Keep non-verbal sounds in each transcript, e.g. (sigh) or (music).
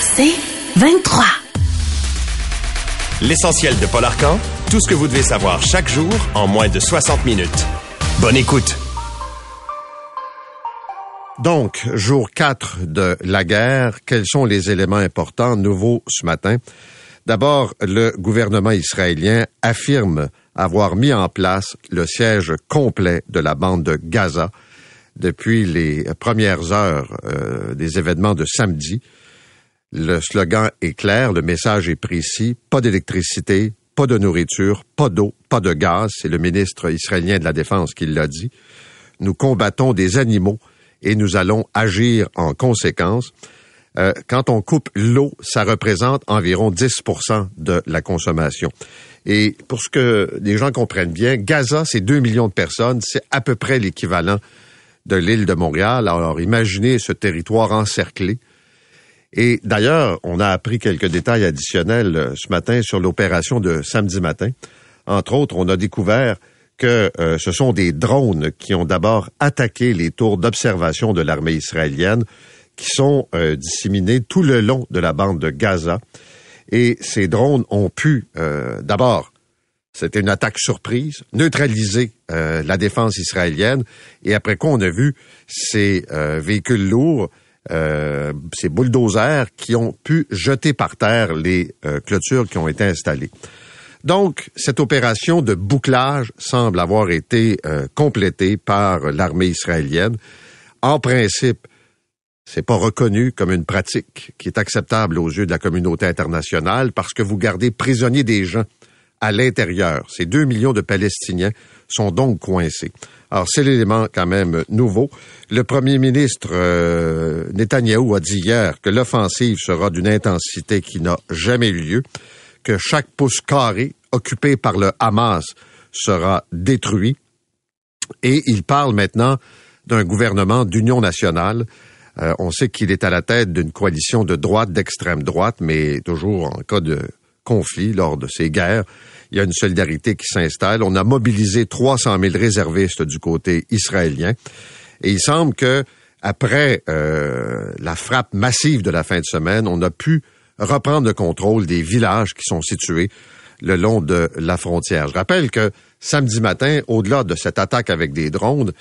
C'est 23. L'essentiel de Paul Arcan, tout ce que vous devez savoir chaque jour en moins de 60 minutes. Bonne écoute. Donc, jour 4 de la guerre, quels sont les éléments importants nouveaux ce matin? D'abord, le gouvernement israélien affirme avoir mis en place le siège complet de la bande de Gaza depuis les premières heures euh, des événements de samedi. Le slogan est clair, le message est précis, pas d'électricité, pas de nourriture, pas d'eau, pas de gaz, c'est le ministre israélien de la Défense qui l'a dit. Nous combattons des animaux et nous allons agir en conséquence. Euh, quand on coupe l'eau, ça représente environ 10% de la consommation. Et pour ce que les gens comprennent bien, Gaza, c'est 2 millions de personnes, c'est à peu près l'équivalent de l'île de Montréal. Alors imaginez ce territoire encerclé. Et d'ailleurs, on a appris quelques détails additionnels euh, ce matin sur l'opération de samedi matin. Entre autres, on a découvert que euh, ce sont des drones qui ont d'abord attaqué les tours d'observation de l'armée israélienne qui sont euh, disséminés tout le long de la bande de Gaza. Et ces drones ont pu, d'abord, c'était une attaque surprise, neutraliser la défense israélienne. Et après quoi, on a vu ces véhicules lourds euh, ces bulldozers qui ont pu jeter par terre les euh, clôtures qui ont été installées. Donc, cette opération de bouclage semble avoir été euh, complétée par l'armée israélienne. En principe, c'est pas reconnu comme une pratique qui est acceptable aux yeux de la communauté internationale parce que vous gardez prisonniers des gens à l'intérieur. Ces deux millions de Palestiniens sont donc coincés. Alors, c'est l'élément quand même nouveau. Le premier ministre euh, Netanyahou a dit hier que l'offensive sera d'une intensité qui n'a jamais eu lieu, que chaque pouce carré occupé par le Hamas sera détruit. Et il parle maintenant d'un gouvernement d'union nationale. Euh, on sait qu'il est à la tête d'une coalition de droite, d'extrême droite, mais toujours en cas de conflit lors de ces guerres il y a une solidarité qui s'installe. On a mobilisé 300 000 réservistes du côté israélien. Et il semble que après euh, la frappe massive de la fin de semaine, on a pu reprendre le contrôle des villages qui sont situés le long de la frontière. Je rappelle que samedi matin, au-delà de cette attaque avec des drones,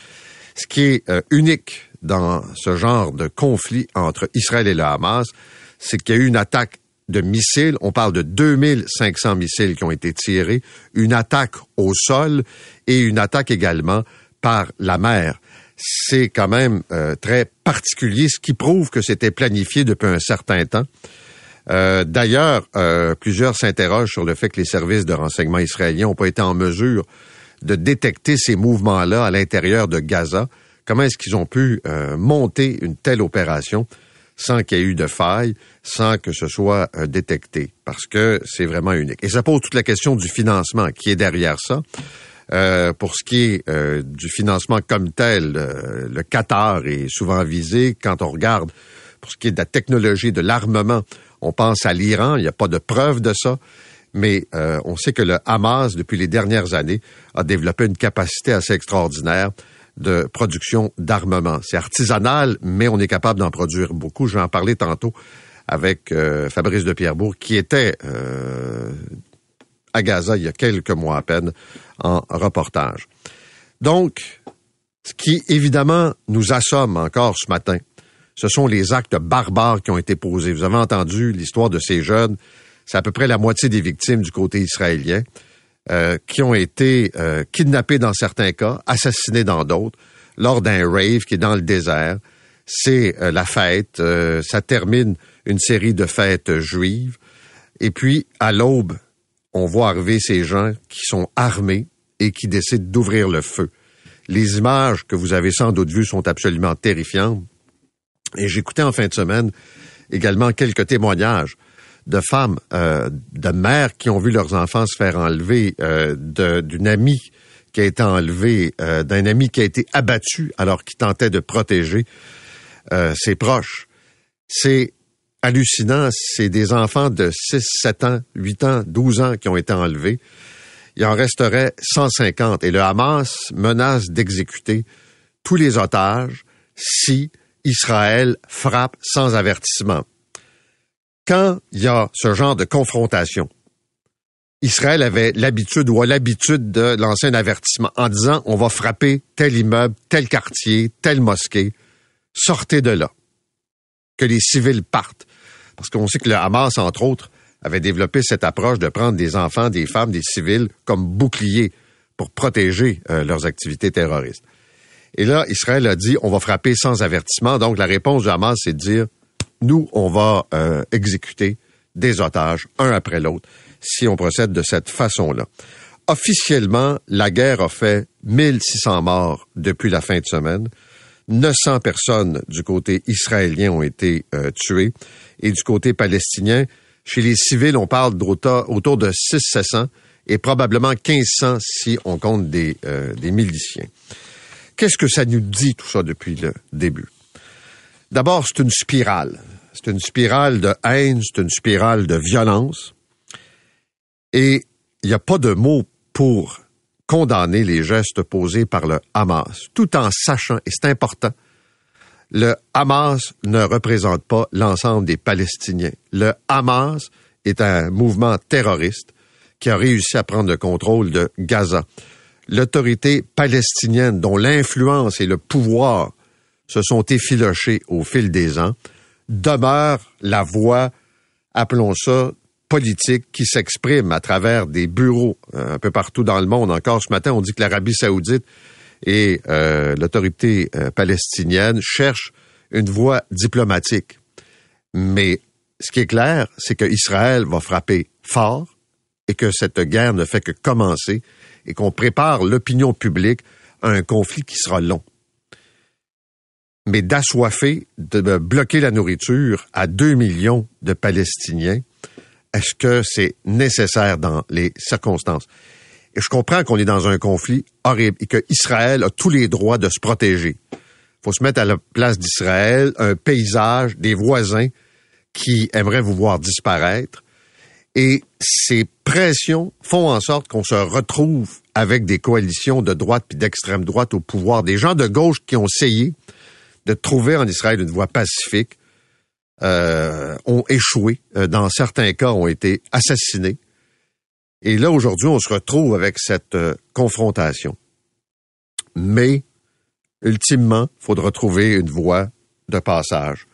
ce qui est euh, unique dans ce genre de conflit entre Israël et le Hamas, c'est qu'il y a eu une attaque de missiles. On parle de 2500 missiles qui ont été tirés, une attaque au sol et une attaque également par la mer. C'est quand même euh, très particulier, ce qui prouve que c'était planifié depuis un certain temps. Euh, d'ailleurs, euh, plusieurs s'interrogent sur le fait que les services de renseignement israéliens n'ont pas été en mesure de détecter ces mouvements-là à l'intérieur de Gaza. Comment est-ce qu'ils ont pu monter une telle opération? Sans qu'il y ait eu de faille, sans que ce soit euh, détecté, parce que c'est vraiment unique. Et ça pose toute la question du financement qui est derrière ça. Euh, pour ce qui est euh, du financement comme tel, le Qatar est souvent visé. Quand on regarde pour ce qui est de la technologie, de l'armement, on pense à l'Iran. Il n'y a pas de preuve de ça. Mais on sait que le Hamas, depuis les dernières années, a développé une capacité assez extraordinaire de production d'armement. C'est artisanal, mais on est capable d'en produire beaucoup. Je vais en parler tantôt avec euh, Fabrice de Pierrebourg, qui était euh, à Gaza il y a quelques mois à peine en reportage. Donc, ce qui évidemment nous assomme encore ce matin, ce sont les actes barbares qui ont été posés. Vous avez entendu l'histoire de ces jeunes. C'est à peu près la moitié des victimes du côté israélien. Euh, qui ont été euh, kidnappés dans certains cas, assassinés dans d'autres, lors d'un rave qui est dans le désert. C'est euh, la fête, ça termine une série de fêtes juives. Et puis, à l'aube, on voit arriver ces gens qui sont armés et qui décident d'ouvrir le feu. Les images que vous avez sans doute vues sont absolument terrifiantes. Et j'écoutais en fin de semaine également quelques témoignages de femmes, euh, de mères qui ont vu leurs enfants se faire enlever, euh, d'une amie qui a été enlevée, euh, d'un ami qui a été abattu alors qu'il tentait de protéger ses proches. C'est hallucinant. C'est des enfants de 6, 7 ans, 8 ans, 12 ans qui ont été enlevés. Il en resterait 150. Et le Hamas menace d'exécuter tous les otages si Israël frappe sans avertissement. Quand il y a ce genre de confrontation, Israël avait l'habitude ou a l'habitude de lancer un avertissement en disant on va frapper tel immeuble, tel quartier, telle mosquée. Sortez de là. Que les civils partent. Parce qu'on sait que le Hamas, entre autres, avait développé cette approche de prendre des enfants, des femmes, des civils comme boucliers pour protéger euh, leurs activités terroristes. Et là, Israël a dit on va frapper sans avertissement. Donc la réponse du Hamas, c'est de dire nous, on va euh, exécuter des otages, un après l'autre si on procède de cette façon-là. Officiellement, la guerre a fait 1600 morts depuis la fin de semaine. 900 personnes du côté israélien ont été euh, tuées et du côté palestinien, chez les civils, on parle autour de 600 et probablement 1500 si on compte euh, des miliciens. Qu'est-ce que ça nous dit tout ça depuis le début? D'abord, c'est une spirale. C'est une spirale de haine, c'est une spirale de violence. Et il n'y a pas de mots pour condamner les gestes posés par le Hamas, tout en sachant, et c'est important, le Hamas ne représente pas l'ensemble des Palestiniens. Le Hamas est un mouvement terroriste qui a réussi à prendre le contrôle de Gaza. L'autorité palestinienne, dont l'influence et le pouvoir se sont effilochés au fil des ans, demeure la voix, appelons ça, politique qui s'exprime à travers des bureaux euh, un peu partout dans le monde. Encore ce matin, on dit que l'Arabie saoudite et euh, l'autorité euh, palestinienne cherchent une voie diplomatique. Mais ce qui est clair, c'est qu'Israël va frapper fort et que cette guerre ne fait que commencer et qu'on prépare l'opinion publique à un conflit qui sera long. Mais d'assoiffer, de bloquer la nourriture à deux millions de Palestiniens, est-ce que c'est nécessaire dans les circonstances? Et je comprends qu'on est dans un conflit horrible et que Israël a tous les droits de se protéger. Faut se mettre à la place d'Israël, un paysage, des voisins qui aimeraient vous voir disparaître. Et ces pressions font en sorte qu'on se retrouve avec des coalitions de droite puis d'extrême droite au pouvoir, des gens de gauche qui ont essayé de trouver en Israël une voie pacifique, euh, ont échoué. Euh, dans certains cas, ont été assassinés. Et là, aujourd'hui, on se retrouve avec cette euh, confrontation. Mais, ultimement, il faudra trouver une voie de passage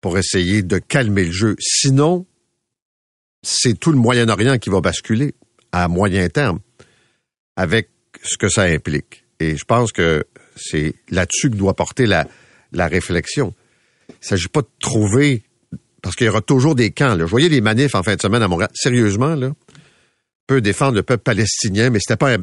pour essayer de calmer le jeu. Sinon, c'est tout le Moyen-Orient qui va basculer à moyen terme avec ce que ça implique. Et je pense que c'est là-dessus que doit porter la, la réflexion. Il ne s'agit pas de trouver, parce qu'il y aura toujours des camps. Là. Je voyais les manifs en fin de semaine à Montréal. Sérieusement, là, peut défendre le peuple palestinien, mais c'était pas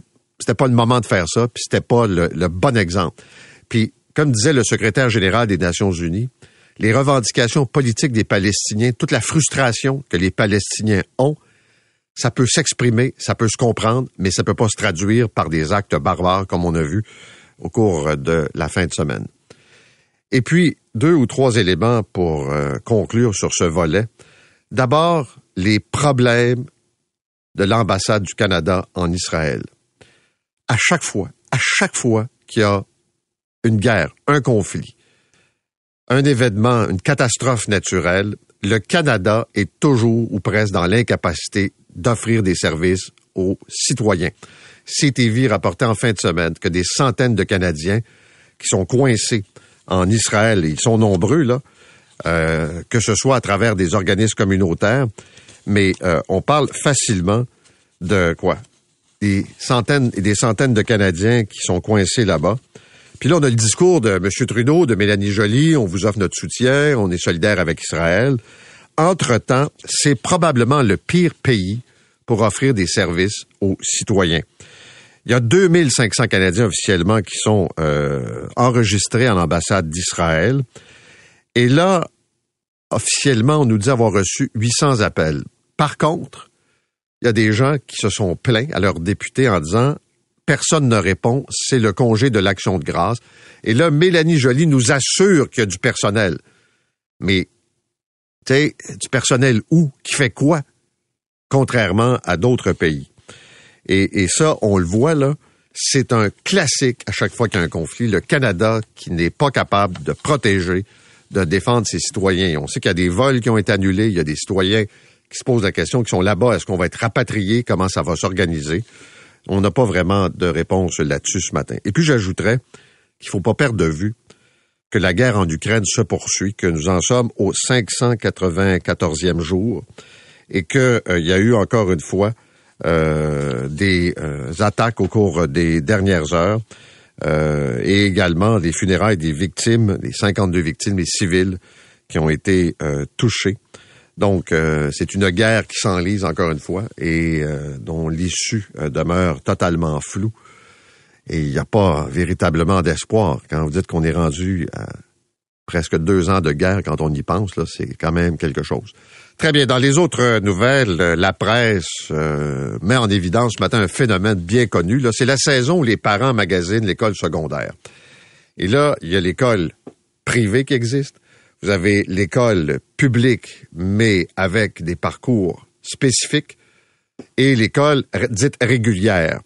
pas le moment de faire ça, puis c'était pas le, bon exemple. Puis, comme disait le secrétaire général des Nations Unies, les revendications politiques des Palestiniens, toute la frustration que les Palestiniens ont, ça peut s'exprimer, ça peut se comprendre, mais ça peut pas se traduire par des actes barbares comme on a vu au cours de la fin de semaine. Et puis, deux ou trois éléments pour euh, conclure sur ce volet. D'abord, les problèmes de l'ambassade du Canada en Israël. À chaque fois, à chaque fois qu'il y a une guerre, un conflit, un événement, une catastrophe naturelle, le Canada est toujours ou presque dans l'incapacité d'offrir des services aux citoyens. CTV rapportait en fin de semaine que des centaines de Canadiens qui sont coincés en Israël, ils sont nombreux, là, euh, que ce soit à travers des organismes communautaires, mais euh, on parle facilement de quoi? Des centaines et des centaines de Canadiens qui sont coincés là-bas. Puis là, on a le discours de M. Trudeau, de Mélanie Joly, on vous offre notre soutien, on est solidaire avec Israël. Entre-temps, c'est probablement le pire pays pour offrir des services aux citoyens. Il y a 2500 Canadiens officiellement qui sont euh, enregistrés en ambassade d'Israël. Et là, officiellement, on nous dit avoir reçu 800 appels. Par contre, il y a des gens qui se sont plaints à leurs députés en disant personne ne répond, c'est le congé de l'action de grâce. Et là, Mélanie Joly nous assure qu'il y a du personnel. Mais, tu sais, du personnel où? Qui fait quoi? Contrairement à d'autres pays. Et, ça, on le voit là, c'est un classique à chaque fois qu'il y a un conflit. Le Canada qui n'est pas capable de protéger de défendre ses citoyens. On sait qu'il y a des vols qui ont été annulés, il y a des citoyens qui se posent la question, qui sont là-bas, est-ce qu'on va être rapatriés, comment ça va s'organiser? On n'a pas vraiment de réponse là-dessus ce matin. Et puis j'ajouterais qu'il faut pas perdre de vue que la guerre en Ukraine se poursuit, que nous en sommes au 594e jour et qu'il euh, y a eu encore une fois euh, des euh, attaques au cours des dernières heures et également des funérailles des victimes, les 52 victimes, les civils qui ont été touchés. Donc, c'est une guerre qui s'enlise encore une fois et dont l'issue demeure totalement floue. Et il n'y a pas véritablement d'espoir. Quand vous dites qu'on est rendu à presque deux ans de guerre, quand on y pense, là, c'est quand même quelque chose. Très bien. Dans les autres nouvelles, euh, la presse euh, met en évidence ce matin un phénomène bien connu. C'est la saison où les parents magasinent l'école secondaire. Et là, il y a l'école privée qui existe. Vous avez l'école publique, mais avec des parcours spécifiques, et l'école dite régulière.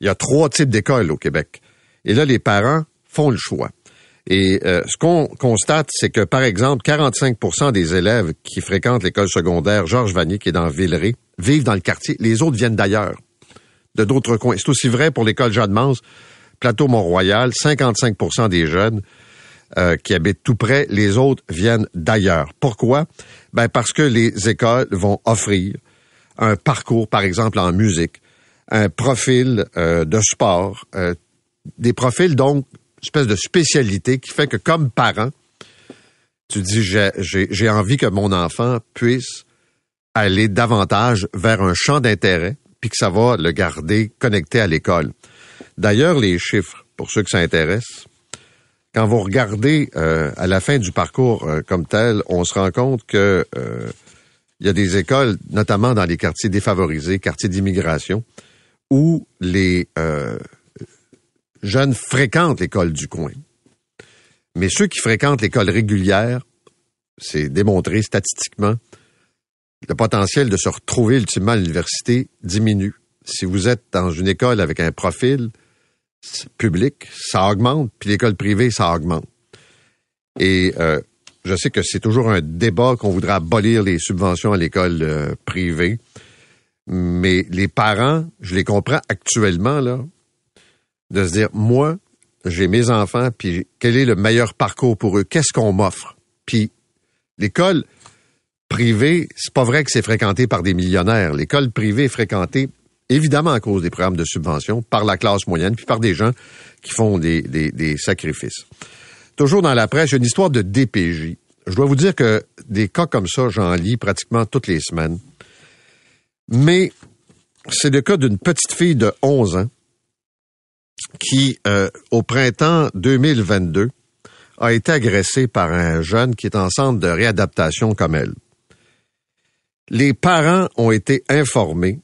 Il y a trois types d'écoles au Québec. Et là, les parents font le choix. Et euh, ce qu'on constate, c'est que, par exemple, 45% des élèves qui fréquentent l'école secondaire Georges Vanier, qui est dans Villeray, vivent dans le quartier. Les autres viennent d'ailleurs, de d'autres coins. C'est aussi vrai pour l'école Jeanne-Mance, Plateau Mont-Royal, 55% des jeunes euh, qui habitent tout près, les autres viennent d'ailleurs. Pourquoi? Ben parce que les écoles vont offrir un parcours, par exemple en musique, un profil euh, de sport, euh, des profils donc espèce de spécialité qui fait que comme parent, tu dis j'ai envie que mon enfant puisse aller davantage vers un champ d'intérêt, puis que ça va le garder connecté à l'école. D'ailleurs, les chiffres, pour ceux que ça intéresse, quand vous regardez euh, à la fin du parcours comme tel, on se rend compte que il y a des écoles, notamment dans les quartiers défavorisés, quartiers d'immigration, où les euh, jeunes fréquentent l'école du coin. Mais ceux qui fréquentent l'école régulière, c'est démontré statistiquement, le potentiel de se retrouver ultimement à l'université diminue. Si vous êtes dans une école avec un profil public, ça augmente, puis l'école privée, ça augmente. Et euh, je sais que c'est toujours un débat qu'on voudra abolir les subventions à l'école euh, privée. Mais les parents, je les comprends actuellement, là, de se dire, moi, j'ai mes enfants, puis quel est le meilleur parcours pour eux? Qu'est-ce qu'on m'offre? Puis l'école privée, c'est pas vrai que c'est fréquenté par des millionnaires. L'école privée est fréquentée, évidemment à cause des programmes de subvention, par la classe moyenne, puis par des gens qui font des, des, sacrifices. Toujours dans la presse, une histoire de DPJ. Je dois vous dire que des cas comme ça, j'en lis pratiquement toutes les semaines. Mais c'est le cas d'une petite fille de 11 ans qui, euh, au printemps 2022, a été agressée par un jeune qui est en centre de réadaptation comme elle. Les parents ont été informés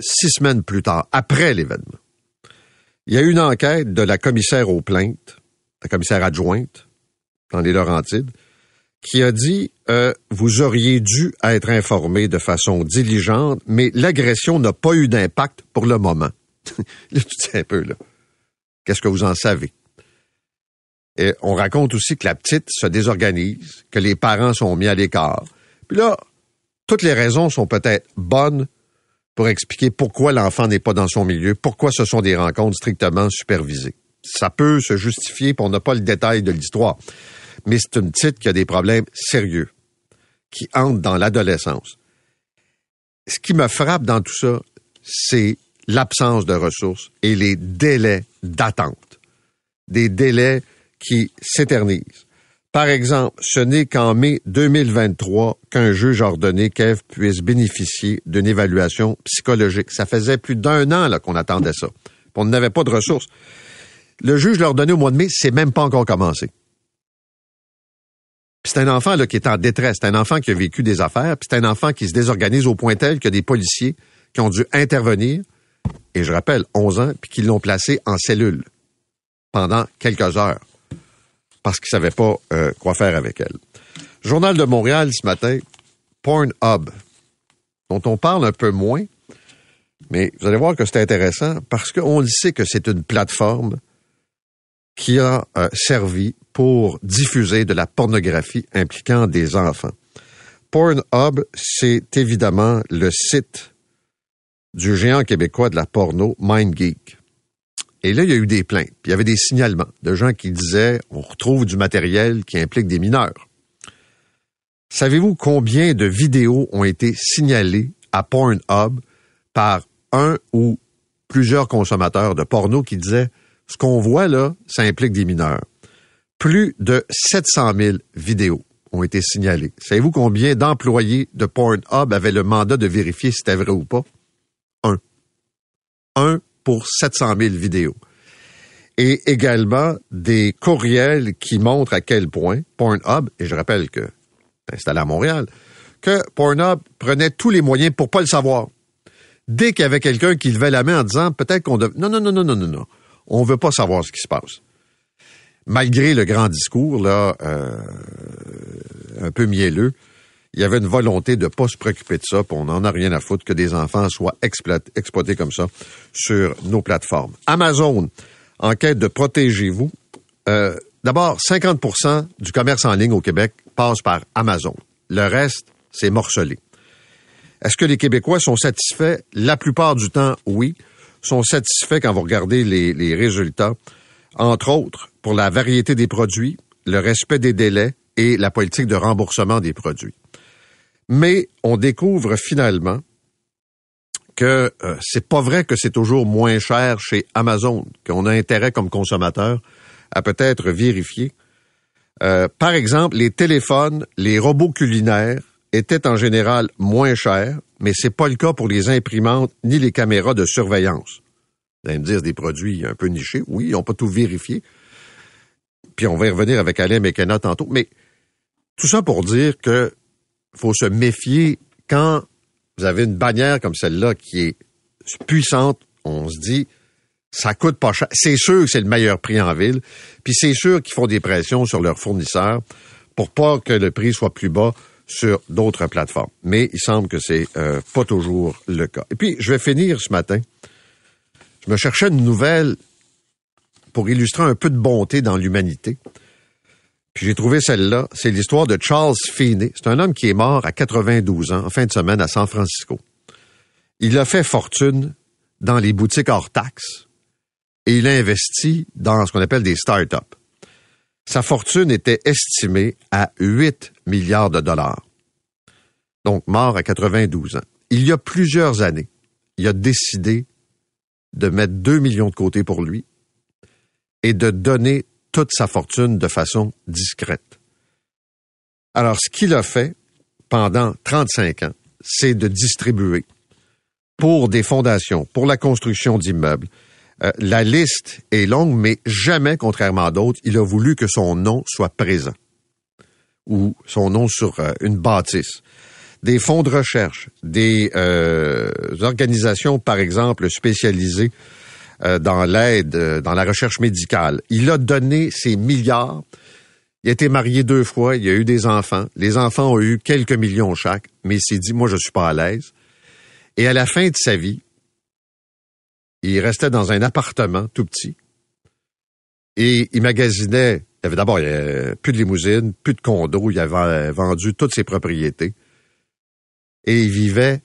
six semaines plus tard, après l'événement. Il y a eu une enquête de la commissaire aux plaintes, la commissaire adjointe dans les Laurentides, qui a dit euh, vous auriez dû être informé de façon diligente, mais l'agression n'a pas eu d'impact pour le moment. (laughs) là, tu sais un peu là. Qu'est-ce que vous en savez? Et on raconte aussi que la petite se désorganise, que les parents sont mis à l'écart. Puis là, toutes les raisons sont peut-être bonnes pour expliquer pourquoi l'enfant n'est pas dans son milieu, pourquoi ce sont des rencontres strictement supervisées. Ça peut se justifier, puis on n'a pas le détail de l'histoire mais c'est une petite qui a des problèmes sérieux, qui entre dans l'adolescence. Ce qui me frappe dans tout ça, c'est l'absence de ressources et les délais d'attente. Des délais qui s'éternisent. Par exemple, ce n'est qu'en mai 2023 qu'un juge a ordonné qu'Ève puisse bénéficier d'une évaluation psychologique. Ça faisait plus d'un an qu'on attendait ça. On n'avait pas de ressources. Le juge l'a ordonné au mois de mai, c'est même pas encore commencé c'est un enfant là, qui est en détresse. C'est un enfant qui a vécu des affaires. C'est un enfant qui se désorganise au point tel a des policiers qui ont dû intervenir, et je rappelle, 11 ans, puis qui l'ont placé en cellule pendant quelques heures parce qu'ils ne savaient pas euh, quoi faire avec elle. Journal de Montréal ce matin, Pornhub, dont on parle un peu moins, mais vous allez voir que c'est intéressant parce qu'on le sait que c'est une plateforme qui a euh, servi pour diffuser de la pornographie impliquant des enfants. Pornhub, c'est évidemment le site du géant québécois de la porno, MindGeek. Et là, il y a eu des plaintes. Puis il y avait des signalements de gens qui disaient on retrouve du matériel qui implique des mineurs. Savez-vous combien de vidéos ont été signalées à Pornhub par un ou plusieurs consommateurs de porno qui disaient ce qu'on voit là, ça implique des mineurs. Plus de 700 000 vidéos ont été signalées. Savez-vous combien d'employés de Pornhub avaient le mandat de vérifier si c'était vrai ou pas? Un. Pour 700 000 vidéos. Et également des courriels qui montrent à quel point Pornhub, et je rappelle que installé à Montréal, que Pornhub prenait tous les moyens pour pas le savoir. Dès qu'il y avait quelqu'un qui levait la main en disant peut-être qu'on devait... Non, non, non, non, non, non, non. On veut pas savoir ce qui se passe. Malgré le grand discours, là, euh, un peu mielleux, il y avait une volonté de pas se préoccuper de ça, puis on n'en a rien à foutre que des enfants soient exploités comme ça sur nos plateformes. Amazon, en quête de protégez-vous. Euh, D'abord, 50% du commerce en ligne au Québec passe par Amazon. Le reste, c'est morcelé. Est-ce que les Québécois sont satisfaits? La plupart du temps, oui. Sont satisfaits quand vous regardez les résultats. Entre autres, pour la variété des produits, le respect des délais et la politique de remboursement des produits. Mais on découvre finalement que euh, c'est pas vrai que c'est toujours moins cher chez Amazon, qu'on a intérêt comme consommateur à peut-être vérifier. Euh, par exemple, les téléphones, les robots culinaires étaient en général moins chers, mais c'est pas le cas pour les imprimantes ni les caméras de surveillance. Vous allez me dire des produits un peu nichés. Oui, ils n'ont pas tout vérifié. Puis on va y revenir avec Alain McKenna tantôt. Mais tout ça pour dire que faut se méfier quand vous avez une bannière comme celle-là qui est puissante. On se dit, ça coûte pas cher. C'est sûr que c'est le meilleur prix en ville. Puis c'est sûr qu'ils font des pressions sur leurs fournisseurs pour pas que le prix soit plus bas sur d'autres plateformes. Mais il semble que c'est euh, pas toujours le cas. Et puis, je vais finir ce matin. Je me cherchais une nouvelle pour illustrer un peu de bonté dans l'humanité. Puis j'ai trouvé celle-là. C'est l'histoire de Charles Feeney. C'est un homme qui est mort à 92 ans en fin de semaine à San Francisco. Il a fait fortune dans les boutiques hors taxes et il a investi dans ce qu'on appelle des start-up. Sa fortune était estimée à 8 milliards de dollars. Donc, mort à 92 ans. Il y a plusieurs années, il a décidé de mettre 2 millions de côté pour lui et de donner toute sa fortune de façon discrète. Alors, ce qu'il a fait pendant 35 ans, c'est de distribuer pour des fondations, pour la construction d'immeubles, euh, la liste est longue, mais jamais, contrairement à d'autres, il a voulu que son nom soit présent ou son nom sur euh, une bâtisse. Des fonds de recherche, des euh, organisations, par exemple, spécialisées dans l'aide, dans la recherche médicale. Il a donné ses milliards. Il a été marié deux fois, il a eu des enfants. Les enfants ont eu quelques millions chaque, mais il s'est dit, moi, je suis pas à l'aise. Et à la fin de sa vie, il restait dans un appartement tout petit. Et il magasinait. Il avait d'abord plus de limousine, plus de condo. Il avait vendu toutes ses propriétés. Et il vivait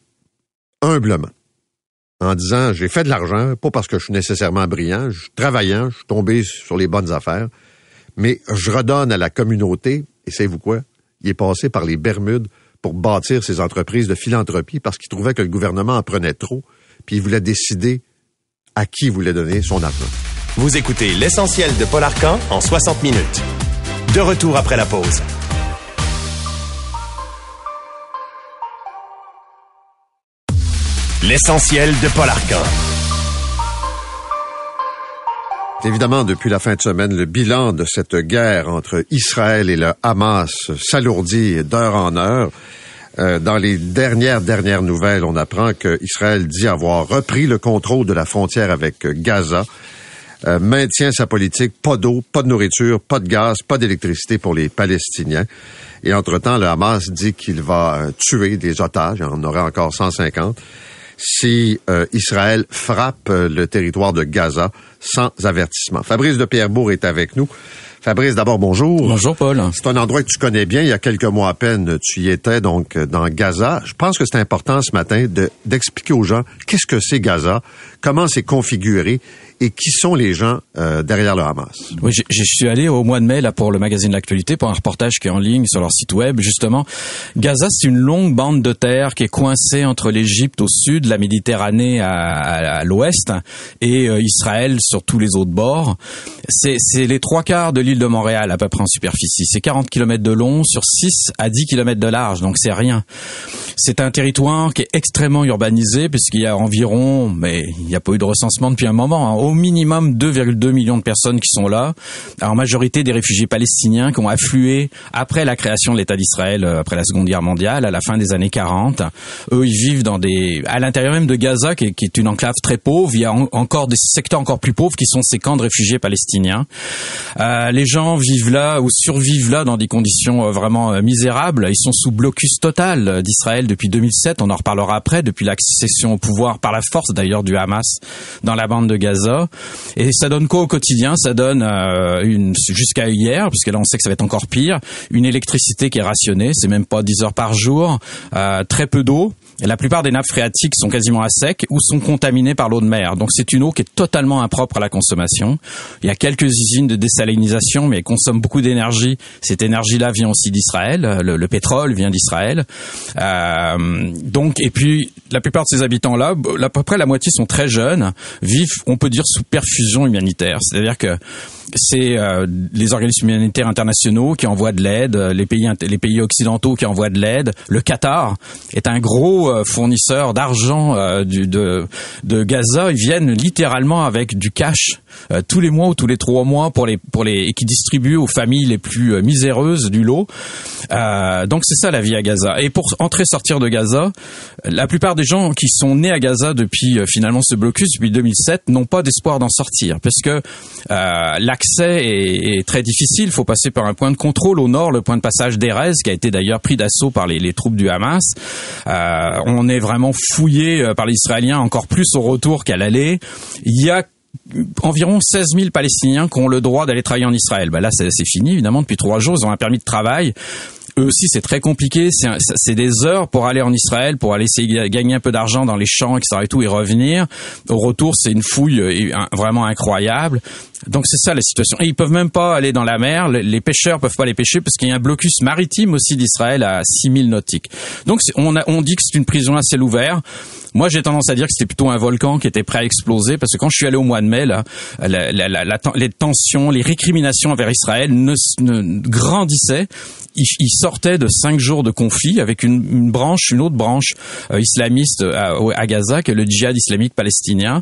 humblement. En disant, j'ai fait de l'argent, pas parce que je suis nécessairement brillant, je suis travaillant, je suis tombé sur les bonnes affaires, mais je redonne à la communauté, et savez-vous quoi? Il est passé par les Bermudes pour bâtir ses entreprises de philanthropie parce qu'il trouvait que le gouvernement en prenait trop, puis il voulait décider à qui voulait donner son argent. Vous écoutez l'essentiel de Paul Arcan en 60 minutes. De retour après la pause. L'essentiel de Paul Arcan. Évidemment, depuis la fin de semaine, le bilan de cette guerre entre Israël et le Hamas s'alourdit d'heure en heure. Euh, dans les dernières, dernières nouvelles, on apprend qu'Israël dit avoir repris le contrôle de la frontière avec Gaza, euh, maintient sa politique, pas d'eau, pas de nourriture, pas de gaz, pas d'électricité pour les Palestiniens. Et entre-temps, le Hamas dit qu'il va tuer des otages, il en aura encore 150, si Israël frappe le territoire de Gaza sans avertissement. Fabrice de Pierrebourg est avec nous. Fabrice, d'abord, bonjour. Bonjour, Paul. C'est un endroit que tu connais bien. Il y a quelques mois à peine, tu y étais, donc, dans Gaza. Je pense que c'est important ce matin d'expliquer aux gens qu'est-ce que c'est Gaza, comment c'est configuré et qui sont les gens euh, derrière le Hamas. Oui, je suis allé au mois de mai là pour le magazine L'actualité pour un reportage qui est en ligne sur leur site web. Justement, Gaza c'est une longue bande de terre qui est coincée entre l'Égypte au sud, la Méditerranée à, à, l'ouest et euh, Israël sur tous les autres bords. C'est les trois quarts de l'île de Montréal à peu près en superficie. C'est 40 km de long sur 6 à 10 km de large, donc c'est rien. C'est un territoire qui est extrêmement urbanisé puisqu'il y a environ, mais il n'y a pas eu de recensement depuis un moment. Hein, au minimum 2,2 millions de personnes qui sont là, en majorité des réfugiés palestiniens qui ont afflué après la création de l'État d'Israël, euh, après la Seconde Guerre mondiale, à la fin des années 40. Eux, ils vivent dans des, à l'intérieur même de Gaza, qui est, une enclave très pauvre. Il y a encore des secteurs encore plus pauvres qui sont ces camps de réfugiés palestiniens. Euh, les gens vivent là ou survivent là dans des conditions euh, vraiment misérables. Ils sont sous blocus total d'Israël depuis 2007. On en reparlera après, depuis l'accession au pouvoir par la force d'ailleurs du Hamas dans la bande de Gaza. Et ça donne quoi au quotidien? Ça donne euh, une jusqu'à hier, puisque là on sait que ça va être encore pire, une électricité qui est rationnée, c'est même pas 10 heures par jour, euh, très peu d'eau. La plupart des nappes phréatiques sont quasiment à sec ou sont contaminées par l'eau de mer. Donc c'est une eau qui est totalement impropre à la consommation. Il y a quelques usines de désalinisation, mais elles consomment beaucoup d'énergie. Cette énergie-là vient aussi d'Israël. Le, pétrole vient d'Israël. Euh, donc et puis la plupart de ces habitants-là, à peu près la moitié sont très jeunes, vivent, on peut dire, sous perfusion humanitaire. C'est-à-dire que c'est euh, les organismes humanitaires internationaux qui envoient de l'aide, les pays les pays occidentaux qui envoient de l'aide. Le Qatar est un gros euh, fournisseur d'argent de de Gaza. Ils viennent littéralement avec du cash tous les mois ou tous les trois mois pour les pour les et qui distribuent aux familles les plus miséreuses du lot. donc c'est ça la vie à Gaza. Et pour entrer sortir de Gaza, la plupart des gens qui sont nés à Gaza depuis finalement ce blocus depuis 2007 n'ont pas d'espoir d'en sortir parce que la l'accès est, très difficile. Il faut passer par un point de contrôle au nord, le point de passage d'Erez, qui a été d'ailleurs pris d'assaut par les, troupes du Hamas. Euh, on est vraiment fouillé euh, par les Israéliens encore plus au retour qu'à l'aller. Il y a environ 16 000 Palestiniens qui ont le droit d'aller travailler en Israël. Ben là, c'est fini, évidemment. Depuis trois jours, ils ont un permis de travail eux aussi c'est très compliqué. C'est des heures pour aller en Israël, pour aller essayer de gagner un peu d'argent dans les champs, etc. et tout, et revenir. Au retour, c'est une fouille euh, vraiment incroyable. Donc c'est ça la situation. Et ils peuvent même pas aller dans la mer. Les pêcheurs peuvent pas les pêcher parce qu'il y a un blocus maritime aussi d'Israël à 6000 nautiques. Donc on, a, on dit que c'est une prison à ciel ouvert. Moi, j'ai tendance à dire que c'était plutôt un volcan qui était prêt à exploser parce que quand je suis allé au mois de mai, là, la, la, la, les tensions, les récriminations envers Israël ne, ne grandissaient. Ils, sortaient de cinq jours de conflit avec une, une branche, une autre branche euh, islamiste à, à, Gaza, que le djihad islamique palestinien.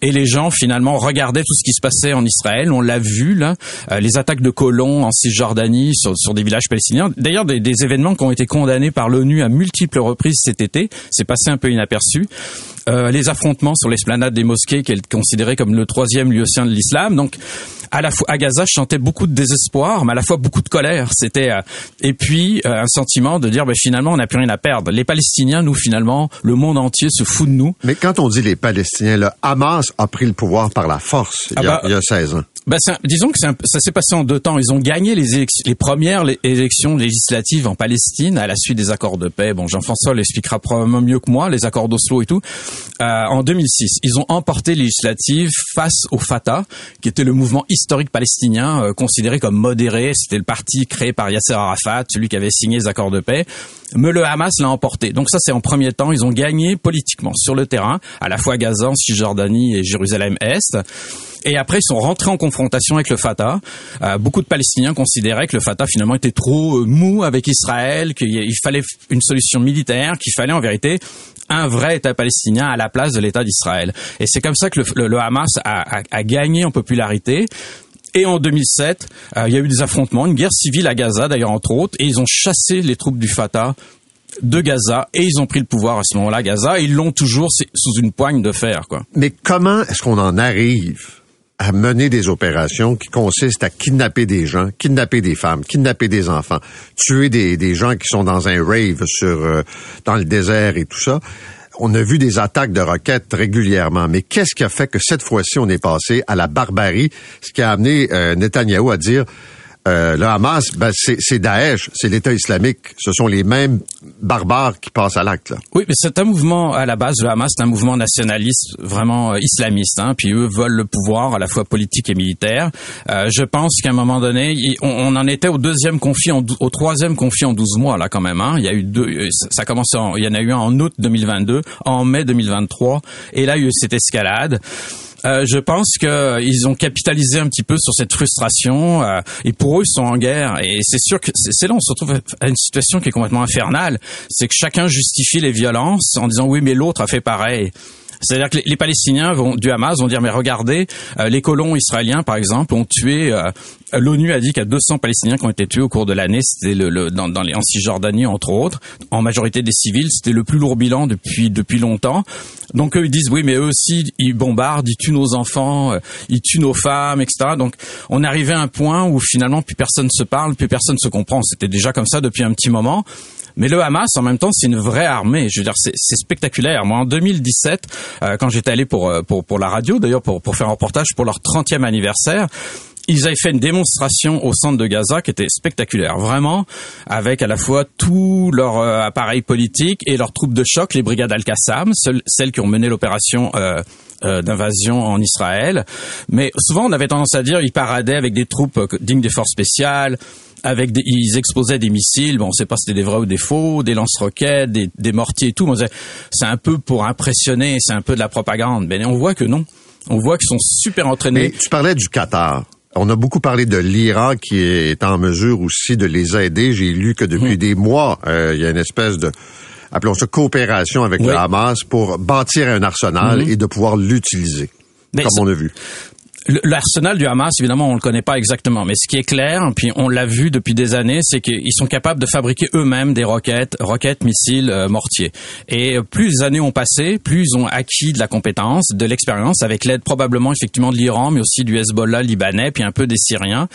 Et les gens finalement regardaient tout ce qui se passait en Israël. On l'a vu là, euh, les attaques de colons en Cisjordanie sur, des villages palestiniens. D'ailleurs, des, des événements qui ont été condamnés par l'ONU à multiples reprises cet été. C'est passé un peu inaperçu. Euh, les affrontements sur l'esplanade des mosquées, qui est considérée comme le troisième lieu saint de l'islam. Donc, à la fois à Gaza, je sentais beaucoup de désespoir, mais à la fois beaucoup de colère. C'était euh, et puis euh, un sentiment de dire, ben, finalement, on n'a plus rien à perdre. Les Palestiniens, nous, finalement, le monde entier se fout de nous. Mais quand on dit les Palestiniens, le Hamas a pris le pouvoir par la force il, y a, ah bah, il y a 16 ans. Ben, disons que ça s'est passé en deux temps. Ils ont gagné les, les premières élections législatives en Palestine à la suite des accords de paix. Bon, Jean-François l'expliquera probablement mieux que moi, les accords d'Oslo et tout. Euh, en 2006, ils ont emporté les législatives face au Fatah, qui était le mouvement historique palestinien euh, considéré comme modéré. C'était le parti créé par Yasser Arafat, celui qui avait signé les accords de paix. Mais le Hamas l'a emporté. Donc ça, c'est en premier temps. Ils ont gagné politiquement sur le terrain, à la fois Gaza, Cisjordanie et Jérusalem-Est. Et après, ils sont rentrés en confrontation avec le Fatah. Euh, beaucoup de Palestiniens considéraient que le Fatah finalement était trop euh, mou avec Israël, qu'il fallait une solution militaire, qu'il fallait en vérité un vrai État palestinien à la place de l'État d'Israël. Et c'est comme ça que le, Hamas a, gagné en popularité. Et en 2007, euh, il y a eu des affrontements, une guerre civile à Gaza d'ailleurs entre autres, et ils ont chassé les troupes du Fatah de Gaza et ils ont pris le pouvoir à ce moment-là, Gaza, et ils l'ont toujours sous une poigne de fer. Quoi. Mais comment est-ce qu'on en arrive à mener des opérations qui consistent à kidnapper des gens, kidnapper des femmes, kidnapper des enfants, tuer des, des gens qui sont dans un rave sur euh, dans le désert et tout ça. On a vu des attaques de roquettes régulièrement, mais qu'est-ce qui a fait que cette fois-ci on est passé à la barbarie, ce qui a amené euh, à dire Euh, le Hamas, ben, c'est Daesh, c'est l'État islamique. Ce sont les mêmes barbares qui passent à l'acte. Oui, mais c'est un mouvement à la base. Le Hamas, c'est un mouvement nationaliste, vraiment euh, islamiste. Hein, puis eux veulent le pouvoir à la fois politique et militaire. Euh, je pense qu'à un moment donné, on, en était au deuxième conflit, au troisième conflit en 12 mois là quand même. Hein. Il y a eu deux, euh, ça a commencé, il y en a eu un en août 2022, en mai 2023, et là il y a eu cette escalade. Euh, je pense qu'ils ont capitalisé un petit peu sur cette frustration euh, et pour eux ils sont en guerre et c'est sûr que c'est là on se retrouve à une situation qui est complètement infernale, c'est que chacun justifie les violences en disant oui mais l'autre a fait pareil. C'est-à-dire que les, Palestiniens vont, du Hamas vont dire mais regardez, euh, les colons israéliens par exemple ont tué. Euh, L'ONU a dit qu'il y a 200 Palestiniens qui ont été tués au cours de l'année. C'était le, dans, dans les, en Cisjordanie entre autres, en majorité des civils. C'était le plus lourd bilan depuis depuis longtemps. Donc eux ils disent oui mais eux aussi ils bombardent, ils tuent nos enfants, euh, ils tuent nos femmes, etc. Donc on arrivé à un point où finalement plus personne se parle, plus personne se comprend. C'était déjà comme ça depuis un petit moment. Mais le Hamas, en même temps, c'est une vraie armée. Je veux dire, c'est spectaculaire. Moi, en 2017, euh, quand j'étais allé pour, euh, pour, pour la radio, d'ailleurs, pour, pour faire un reportage pour leur 30e anniversaire, ils avaient fait une démonstration au centre de Gaza qui était spectaculaire, vraiment, avec à la fois tout leur euh, appareil politique et leurs troupes de choc, les brigades Al-Qassam, celles qui ont mené l'opération euh, d'invasion en Israël. Mais souvent, on avait tendance à dire ils paradaient avec des troupes dignes des forces spéciales, avec des, ils exposaient des missiles, bon, on sait pas si c'était des vrais ou des faux, des lance-roquettes, des, des, mortiers et tout. C'est un peu pour impressionner, c'est un peu de la propagande. Mais on voit que non. On voit qu'ils sont super entraînés. Mais tu parlais du Qatar. On a beaucoup parlé de l'Iran qui est en mesure aussi de les aider. J'ai lu que depuis mmh. des mois, euh, il y a une espèce de appelons ça coopération avec le Hamas pour bâtir un arsenal mmh. et de pouvoir l'utiliser. Comme on a vu. L'arsenal du Hamas, évidemment, on le connaît pas exactement, mais ce qui est clair, puis on l'a vu depuis des années, c'est qu'ils sont capables de fabriquer eux-mêmes des roquettes, roquettes, missiles, euh, mortiers. Et plus les années ont passé, plus ils ont acquis de la compétence, de l'expérience, avec l'aide probablement effectivement de l'Iran, mais aussi du Hezbollah libanais, puis un peu des Syriens.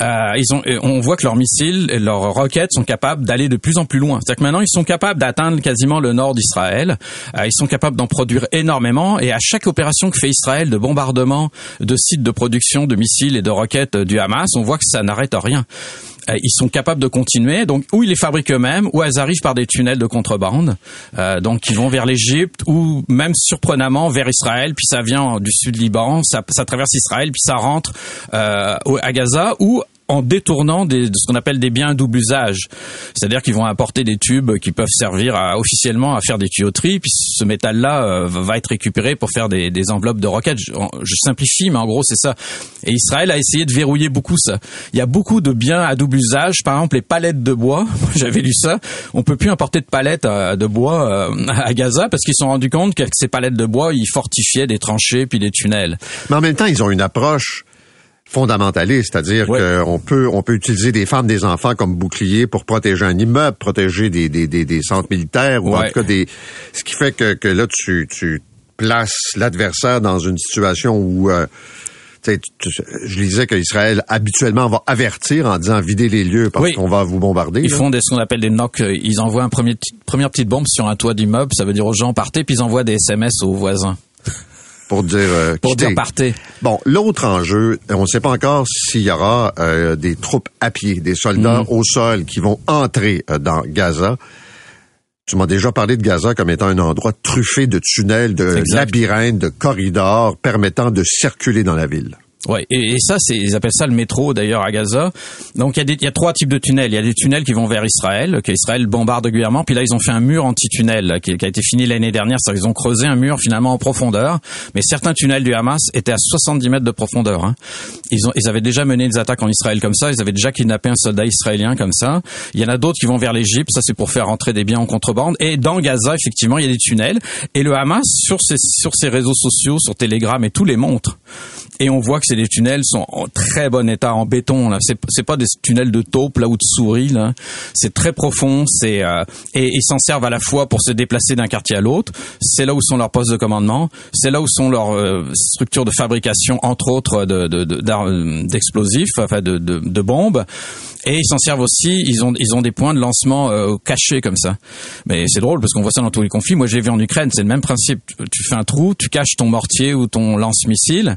Euh, ils ont, on voit que leurs missiles, leurs roquettes sont capables d'aller de plus en plus loin. C'est-à-dire que maintenant, ils sont capables d'atteindre quasiment le nord d'Israël. Euh, ils sont capables d'en produire énormément. Et à chaque opération que fait Israël de bombardement de sites de production de missiles et de roquettes du Hamas, on voit que ça n'arrête rien ils sont capables de continuer. Donc, ou ils les fabriquent eux-mêmes, ou elles arrivent par des tunnels de contrebande. Euh, donc, ils vont vers l'Égypte, ou même surprenamment vers Israël, puis ça vient du sud Liban, ça, ça traverse Israël, puis ça rentre euh, à Gaza, ou en détournant des, de ce qu'on appelle des biens à double usage. C'est-à-dire qu'ils vont apporter des tubes qui peuvent servir à, officiellement à faire des tuyauteries, puis ce métal-là euh, va être récupéré pour faire des, des enveloppes de roquettes. Je, je, simplifie, mais en gros c'est ça. Et Israël a essayé de verrouiller beaucoup ça. Il y a beaucoup de biens à double usage, par exemple les palettes de bois. (laughs) J'avais lu ça. On peut plus importer de palettes euh, de bois euh, à Gaza parce qu'ils se sont rendus compte qu'avec ces palettes de bois, ils fortifiaient des tranchées puis des tunnels. Mais en même temps, ils ont une approche fondamentaliste, c'est-à-dire qu'on peut on peut utiliser des femmes, des enfants comme boucliers pour protéger un immeuble, protéger des, des, des, des centres militaires ou en tout cas des ce qui fait que, que là tu, tu places l'adversaire dans une situation où euh, je disais qu'Israël habituellement va avertir en disant vider les lieux parce qu'on va vous bombarder. Ils font des, ce qu'on appelle des knocks. Ils envoient un premier, première petite bombe sur un toit d'immeuble. Ça veut dire aux gens partez, puis ils envoient des SMS aux voisins pour dire euh, pour dire partez. Bon, l'autre enjeu, on ne sait pas encore s'il y aura euh, des troupes à pied, des soldats mhm. au sol qui vont entrer euh, dans Gaza. Tu m'as déjà parlé de Gaza comme étant un endroit truffé de tunnels, de labyrinthes, de corridors permettant de circuler dans la ville. Ouais, et, ça, c'est ils appellent ça le métro d'ailleurs à Gaza. Donc il y a des, y a trois types de tunnels. Il y a des tunnels qui vont vers Israël, que Israël bombarde régulièrement. Puis là, ils ont fait un mur anti-tunnel qui, a été fini l'année dernière. C'est-à-dire ils ont creusé un mur finalement en profondeur. Mais certains tunnels du Hamas étaient à 70 mètres de profondeur. Hein. Ils ont, ils avaient déjà mené des attaques en Israël comme ça. Ils avaient déjà kidnappé un soldat israélien comme ça. Il y en a d'autres qui vont vers l'Égypte. Ça, c'est pour faire entrer des biens en contrebande. Et dans Gaza, effectivement, il y a des tunnels. Et le Hamas sur ses sur ses réseaux sociaux, sur Telegram et tous les montres et on voit que c'est des tunnels sont en très bon état en béton là. C'est c'est pas des tunnels de taupe là ou de souris là. C'est très profond c'est euh, et ils s'en servent à la fois pour se déplacer d'un quartier à l'autre. C'est là où sont leurs postes de commandement. C'est là où sont leurs euh, structures de fabrication entre autres de d'explosifs de, de, enfin de bombes Et ils s'en servent aussi, ils ont ils ont des points de lancement euh, cachés comme ça. Mais c'est drôle parce qu'on voit ça dans tous les conflits. Moi, j'ai vu en Ukraine, c'est le même principe. Tu fais un trou, tu caches ton mortier ou ton lance-missile.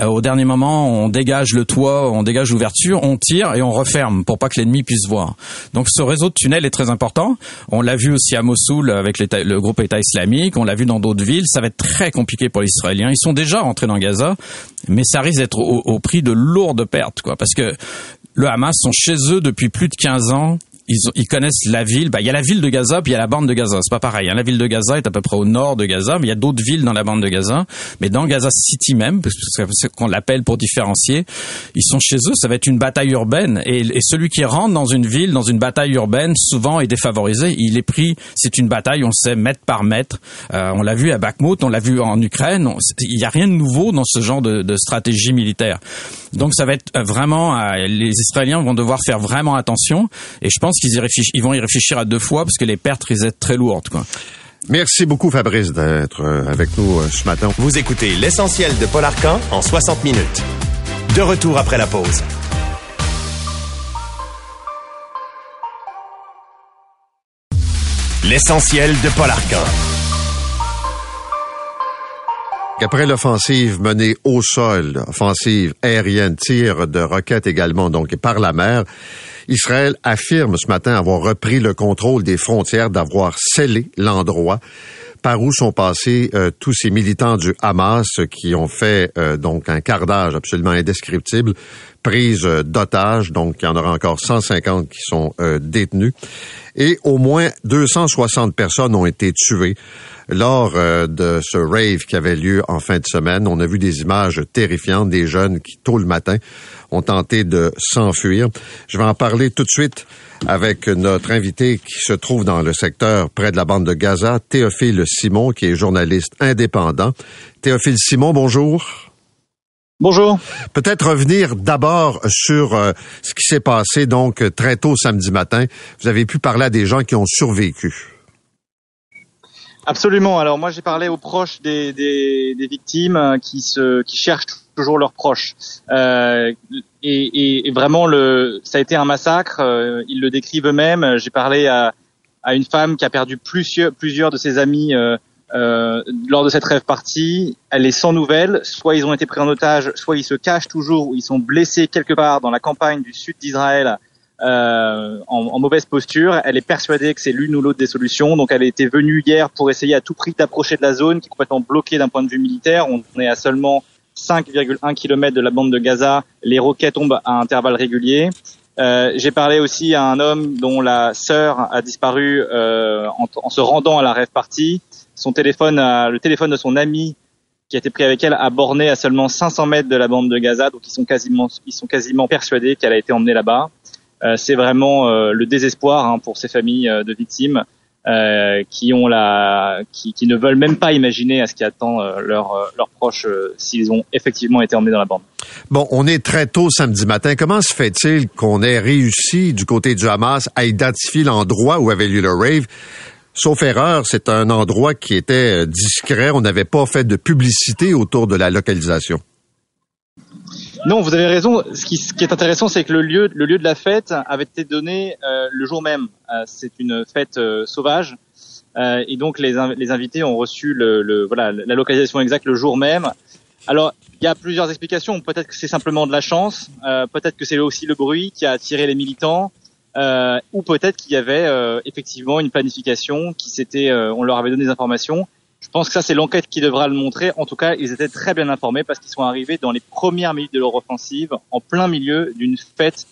Euh, au dernier moment, on dégage le toit, on dégage l'ouverture, on tire et on referme pour pas que l'ennemi puisse voir. Donc ce réseau de tunnels est très important. On l'a vu aussi à Mossoul avec le groupe État islamique, on l'a vu dans d'autres villes. Ça va être très compliqué pour les Israéliens. Ils sont déjà rentrés dans Gaza, mais ça risque d'être au, prix de lourdes pertes, quoi, parce que le Hamas sont chez eux depuis plus de 15 ans ils, ils, connaissent la ville. Bah, il y a la ville de Gaza, puis il y a la bande de Gaza. C'est pas pareil. Hein. La ville de Gaza est à peu près au nord de Gaza, mais il y a d'autres villes dans la bande de Gaza. Mais dans Gaza City même, parce qu'on l'appelle pour différencier, ils sont chez eux. Ça va être une bataille urbaine. Et, et, celui qui rentre dans une ville, dans une bataille urbaine, souvent est défavorisé. Il est pris. C'est une bataille, on sait mètre par mètre. Euh, on l'a vu à Bakhmut, on l'a vu en Ukraine. il n'y a rien de nouveau dans ce genre de, de stratégie militaire. Donc ça va être vraiment. Euh, les Israéliens vont devoir faire vraiment attention. Et je pense qu'ils ils vont y réfléchir à deux fois parce que les pertes risquent d'être très lourdes. Quoi. Merci beaucoup Fabrice d'être euh, avec nous euh, ce matin. Vous écoutez l'essentiel de Paul Arcan en 60 minutes. De retour après la pause. L'essentiel de Paul Arcan. Après l'offensive menée au sol, offensive aérienne, tir de roquettes également, donc par la mer, Israël affirme ce matin avoir repris le contrôle des frontières, d'avoir scellé l'endroit par où sont passés euh, tous ces militants du Hamas qui ont fait euh, donc un cardage absolument indescriptible, prise euh, d'otages, donc il y en aura encore 150 qui sont détenus, et au moins 260 personnes ont été tuées lors de ce rave qui avait lieu en fin de semaine. On a vu des images terrifiantes des jeunes qui, tôt le matin, ont tenté de s'enfuir. Je vais en parler tout de suite avec notre invité qui se trouve dans le secteur près de la bande de Gaza, Théophile Simon, qui est journaliste indépendant. Théophile Simon, bonjour. Bonjour. Peut-être revenir d'abord sur euh, ce qui s'est passé donc très tôt samedi matin. Vous avez pu parler à des gens qui ont survécu. Absolument. Alors moi j'ai parlé aux proches des, des, des victimes euh, qui se qui cherchent toujours leurs proches. Euh, et, et, vraiment le ça a été un massacre. Euh, ils le décrivent eux-mêmes. J'ai parlé à, à une femme qui a perdu plusieurs plusieurs de ses amis euh, euh, lors de cette rêve partie. Elle est sans nouvelles. Soit ils ont été pris en otage, soit ils se cachent toujours ou ils sont blessés quelque part dans la campagne du sud d'Israël euh, en, en, mauvaise posture. Elle est persuadée que c'est l'une ou l'autre des solutions. Donc elle été venue hier pour essayer à tout prix d'approcher de la zone qui est complètement bloquée d'un point de vue militaire. On est à seulement 5,1 km de la bande de Gaza. Les roquettes tombent à intervalles réguliers. Euh, J'ai parlé aussi à un homme dont la sœur a disparu euh, en, en, se rendant à la rêve partie. Son téléphone, le téléphone de son ami qui a été pris avec elle a borné à seulement 500 mètres de la bande de Gaza, donc ils sont quasiment, ils sont quasiment persuadés qu'elle a été emmenée là-bas. Euh, c'est vraiment euh, le désespoir hein, pour ces familles euh, de victimes qui ont la, qui, qui, ne veulent même pas imaginer à ce qui attend leurs leurs proches s'ils ont effectivement été emmenés dans la bande. Bon, on est très tôt samedi matin. Comment se fait-il qu'on ait réussi du côté du Hamas à identifier l'endroit où avait lieu le rave? Sauf erreur, c'est un endroit qui était discret. On n'avait pas fait de publicité autour de la localisation. Non, vous avez raison. Ce qui, ce qui est intéressant, c'est que le lieu, le lieu de la fête avait été donné euh, le jour même. Euh, c'est une fête euh, sauvage, euh, et donc les, les, invités ont reçu le, le, voilà, la localisation exacte le jour même. Alors, il y a plusieurs explications. Peut-être que c'est simplement de la chance. Euh, peut-être que c'est aussi le bruit qui a attiré les militants. Ou peut-être qu'il y avait effectivement une planification qui s'était, on leur avait donné des informations je pense que ça, c'est l'enquête qui devra le montrer. En tout cas, ils étaient très bien informés parce qu'ils sont arrivés dans les premières minutes de leur offensive, en plein milieu d'une fête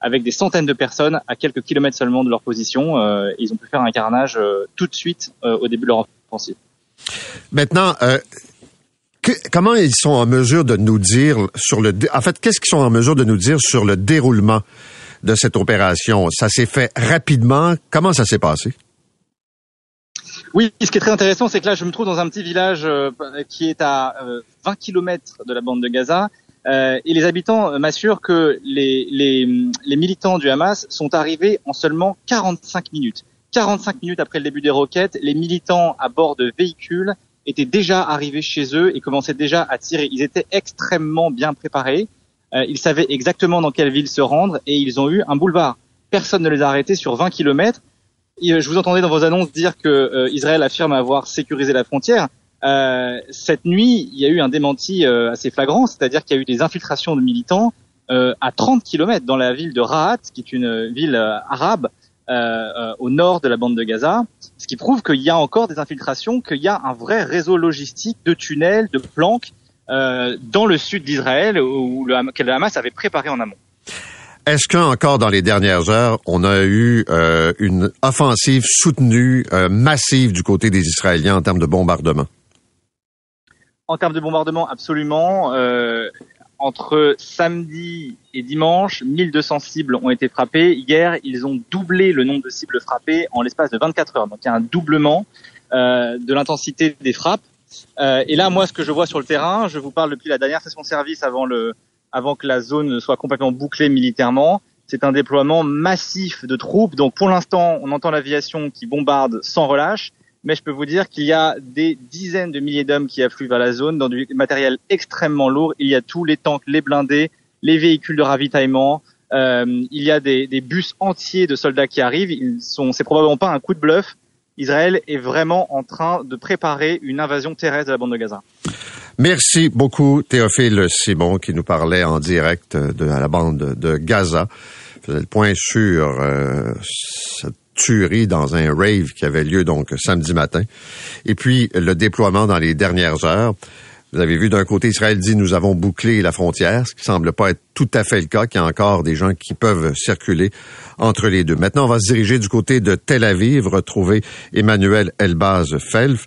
avec des centaines de personnes à quelques kilomètres seulement de leur position. Euh, ils ont pu faire un carnage euh, tout de suite euh, au début de leur offensive. Maintenant, comment ils sont en mesure de nous dire sur le... En fait, qu'est-ce qu'ils sont en mesure de nous dire sur le déroulement? De cette opération? Ça s'est fait rapidement. Comment ça s'est passé? Oui, ce qui est très intéressant, c'est que là, je me trouve dans un petit village euh, qui est à 20 euh, km de la bande de Gaza. Euh, et les habitants m'assurent que les, militants du Hamas sont arrivés en seulement 45 minutes. 45 minutes après le début des roquettes, les militants à bord de véhicules étaient déjà arrivés chez eux et commençaient déjà à tirer. Ils étaient extrêmement bien préparés. Euh, ils savaient exactement dans quelle ville se rendre et ils ont eu un boulevard. Personne ne les a arrêtés sur 20 kilomètres. Je vous entendais dans vos annonces dire que Israël affirme avoir sécurisé la frontière. cette nuit, il y a eu un démenti assez flagrant, c'est-à-dire qu'il y a eu des infiltrations de militants à 30 kilomètres dans la ville de Rahat, qui est une ville arabe au nord de la bande de Gaza, ce qui prouve qu'il y a encore des infiltrations, qu'il y a un vrai réseau logistique de tunnels, de planques euh, dans le sud d'Israël où le, que le Hamas avait préparé en amont. Est-ce qu'encore dans les dernières heures, on a eu euh, une offensive soutenue, euh, massive du côté des Israéliens en termes de bombardement? En termes de bombardement, absolument. Euh, entre samedi et dimanche, 1200 cibles ont été frappées. Hier, ils ont doublé le nombre de cibles frappées en l'espace de 24 heures. Donc il y a un doublement euh, de l'intensité des frappes. Euh, et là, moi, ce que je vois sur le terrain, je vous parle depuis la dernière session de service avant le, avant que la zone soit complètement bouclée militairement. C'est un déploiement massif de troupes. Donc pour l'instant, on entend l'aviation qui bombarde sans relâche mais je peux vous dire qu'il y a des dizaines de milliers d'hommes qui affluent vers la zone dans du matériel extrêmement lourd. Il y a tous les tanks, les blindés, les véhicules de ravitaillement. Euh, il y a des, des, bus entiers de soldats qui arrivent. Ils sont, c'est probablement pas un coup de bluff. Israël est vraiment en train de préparer une invasion terrestre de la bande de Gaza. Merci beaucoup, Théophile Simon, qui nous parlait en direct de la bande de Gaza. Faisait le point sur euh, cette tuerie dans un rave qui avait lieu donc samedi matin. Et puis le déploiement dans les dernières heures. Vous avez vu d'un côté, Israël dit nous avons bouclé la frontière, ce qui semble pas être tout à fait le cas, qu'il y a encore des gens qui peuvent circuler entre les deux. Maintenant, on va se diriger du côté de Tel Aviv, retrouver Emmanuel Elbaz Felf.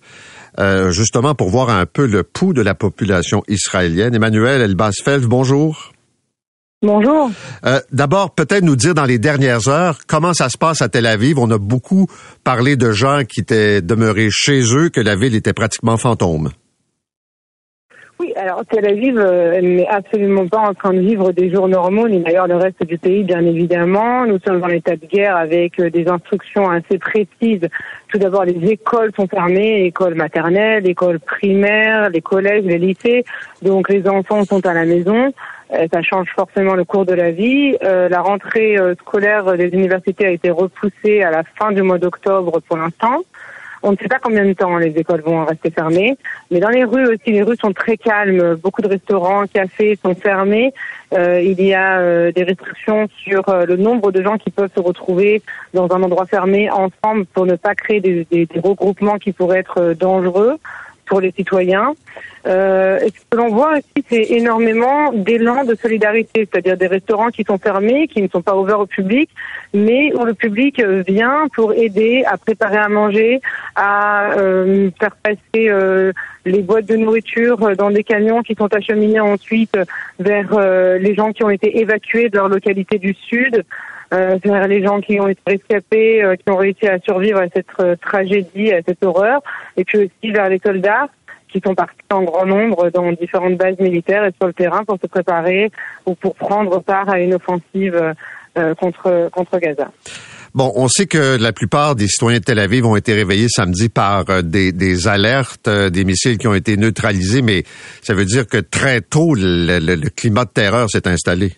Euh, justement pour voir un peu le pouls de la population israélienne. Emmanuel Elbaz Felf, bonjour. Bonjour. Euh, D'abord, peut-être nous dire dans les dernières heures comment ça se passe à Tel Aviv? On a beaucoup parlé de gens qui étaient demeurés chez eux, que la ville était pratiquement fantôme. Oui, alors Tel Aviv euh, n'est absolument pas en train de vivre des jours normaux, ni d'ailleurs le reste du pays, bien évidemment. Nous sommes en état de guerre avec euh, des instructions assez précises. Tout d'abord, les écoles sont fermées, écoles maternelles, écoles primaires, les collèges, les lycées. Donc les enfants sont à la maison. Euh, ça change forcément le cours de la vie. la rentrée scolaire des universités a été repoussée à la fin du mois d'octobre pour l'instant. On ne sait pas combien de temps les écoles vont rester fermées, mais dans les rues aussi, les rues sont très calmes. Beaucoup de restaurants, cafés sont fermés. Euh, il y a euh, des restrictions sur euh, le nombre de gens qui peuvent se retrouver dans un endroit fermé ensemble pour ne pas créer des, des regroupements qui pourraient être dangereux pour les citoyens. Euh, ce que l'on voit aussi, c'est énormément d'élan de solidarité, c'est-à-dire des restaurants qui sont fermés, qui ne sont pas ouverts au public, mais où le public vient pour aider à préparer à manger, à euh, faire passer euh, les boîtes de nourriture dans des camions qui sont acheminés ensuite vers euh, les gens qui ont été évacués de leur localité du sud. Euh, les gens qui ont été rescapés, euh, qui ont réussi à survivre à cette euh, tragédie, à cette horreur, et puis aussi vers les soldats qui sont partis en grand nombre dans différentes bases militaires et sur le terrain pour se préparer ou pour prendre part à une offensive contre contre Gaza. Bon, on sait que la plupart des citoyens de Tel Aviv ont été réveillés samedi par des alertes, des missiles qui ont été neutralisés, mais ça veut dire que très tôt, le climat de terreur s'est installé.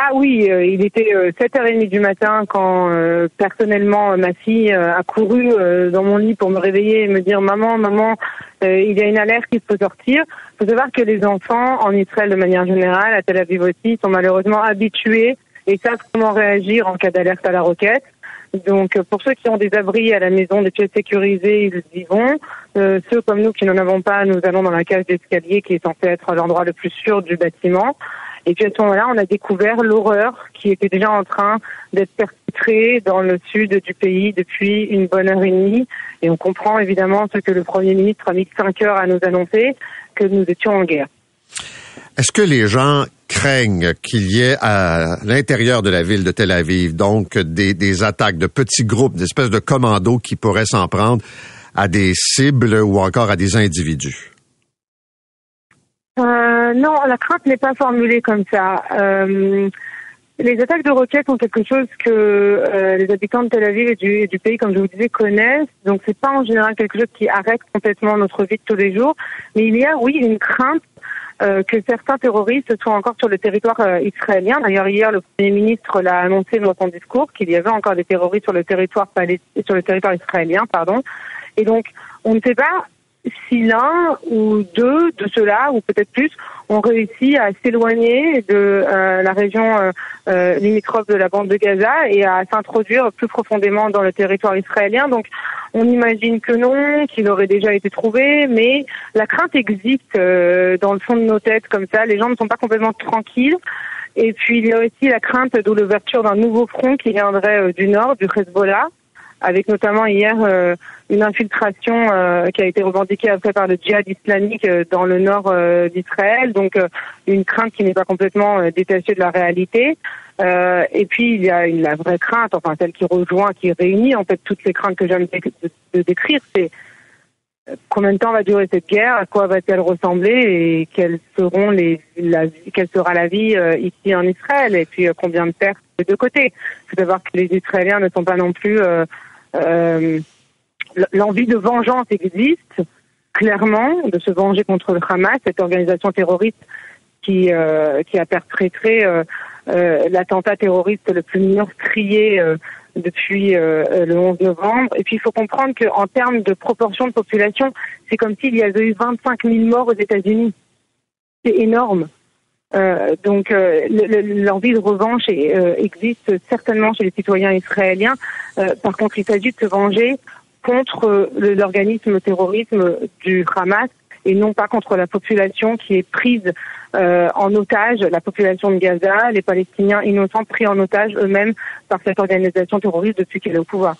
Ah oui, euh, il était 7h30 euh, du matin quand euh, personnellement ma fille a couru dans mon lit pour me réveiller et me dire maman, maman, il y a une alerte qui peut sortir. Il faut savoir que les enfants en Israël de manière générale, à Tel Aviv aussi, sont malheureusement habitués et savent comment réagir en cas d'alerte à la roquette. Donc pour ceux qui ont des abris à la maison, des pièces sécurisées, ils y vont. ceux comme nous qui n'en avons pas, nous allons dans la cage d'escalier qui est censée être l'endroit le plus sûr du bâtiment. Et puis à ce moment-là, on a découvert l'horreur qui était déjà en train d'être perpétrée dans le sud du pays depuis une bonne heure et demie. Et on comprend évidemment ce que le Premier ministre a mis cinq heures à nous annoncer, que nous étions en guerre. Est-ce que les gens craignent qu'il y ait à l'intérieur de la ville de Tel Aviv, donc des, attaques de petits groupes, des espèces de commandos qui pourraient s'en prendre à des cibles ou encore à des individus? Euh, non, la crainte n'est pas formulée comme ça. Euh, les attaques de roquettes sont quelque chose que euh, les habitants de Tel Aviv et du, du, pays, comme je vous disais, connaissent. Donc c'est pas en général quelque chose qui arrête complètement notre vie de tous les jours. Mais il y a, oui, une crainte euh, que certains terroristes soient encore sur le territoire euh, israélien. D'ailleurs, hier, le Premier ministre l'a annoncé dans son discours qu'il y avait encore des terroristes sur le territoire sur le territoire israélien, pardon. Et donc, on ne sait pas si l'un ou deux de ceux-là, ou peut-être plus, ont réussi à s'éloigner de euh, la région euh, euh, limitrophe de la bande de Gaza et à s'introduire plus profondément dans le territoire israélien. Donc, on imagine que non, qu'il aurait déjà été trouvé, mais la crainte existe dans le fond de nos têtes comme ça. Les gens ne sont pas complètement tranquilles. Et puis, il y a aussi la crainte de l'ouverture d'un nouveau front qui viendrait du nord, du Hezbollah avec notamment hier euh, une infiltration euh, qui a été revendiquée après par le djihad islamique euh, dans le nord d'Israël, donc une crainte qui n'est pas complètement détachée de la réalité. et puis il y a une, la vraie crainte, enfin celle qui rejoint, qui réunit en fait toutes les craintes que j'aime de, décrire, c'est combien de temps va durer cette guerre, à quoi va-t-elle ressembler et quelles seront les, la, quelle sera la vie ici en Israël et puis combien de pertes de deux côtés. Il faut savoir que les Israéliens ne sont pas non plus euh, l'envie de vengeance existe clairement, de se venger contre le Hamas, cette organisation terroriste qui, euh, qui a perpétré euh, l'attentat terroriste le plus meurtrier depuis le 11 novembre. Et puis il faut comprendre qu'en termes de proportion de population, c'est comme s'il y avait eu 25 000 morts aux États-Unis. C'est énorme. Euh, donc euh, l'envie de revanche euh, existe certainement chez les citoyens israéliens. par contre, il s'agit de se venger contre l'organisme terrorisme du Hamas et non pas contre la population qui est prise en otage, la population de Gaza, les Palestiniens innocents pris en otage eux-mêmes par cette organisation terroriste depuis qu'elle est au pouvoir.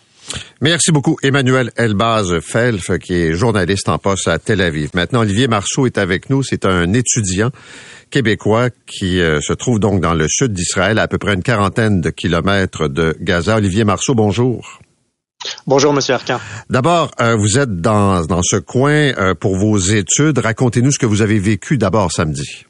Merci beaucoup, Emmanuel Elbaz Felf, qui est journaliste en poste à Tel Aviv. Maintenant, Olivier Marceau est avec nous. C'est un étudiant québécois qui euh, se trouve donc dans le sud d'Israël, à, peu près une quarantaine de kilomètres de Gaza. Olivier Marceau, bonjour. Bonjour, Monsieur Arcan. D'abord, euh, vous êtes dans, dans ce coin euh, pour vos études. Racontez-nous ce que vous avez vécu d'abord samedi.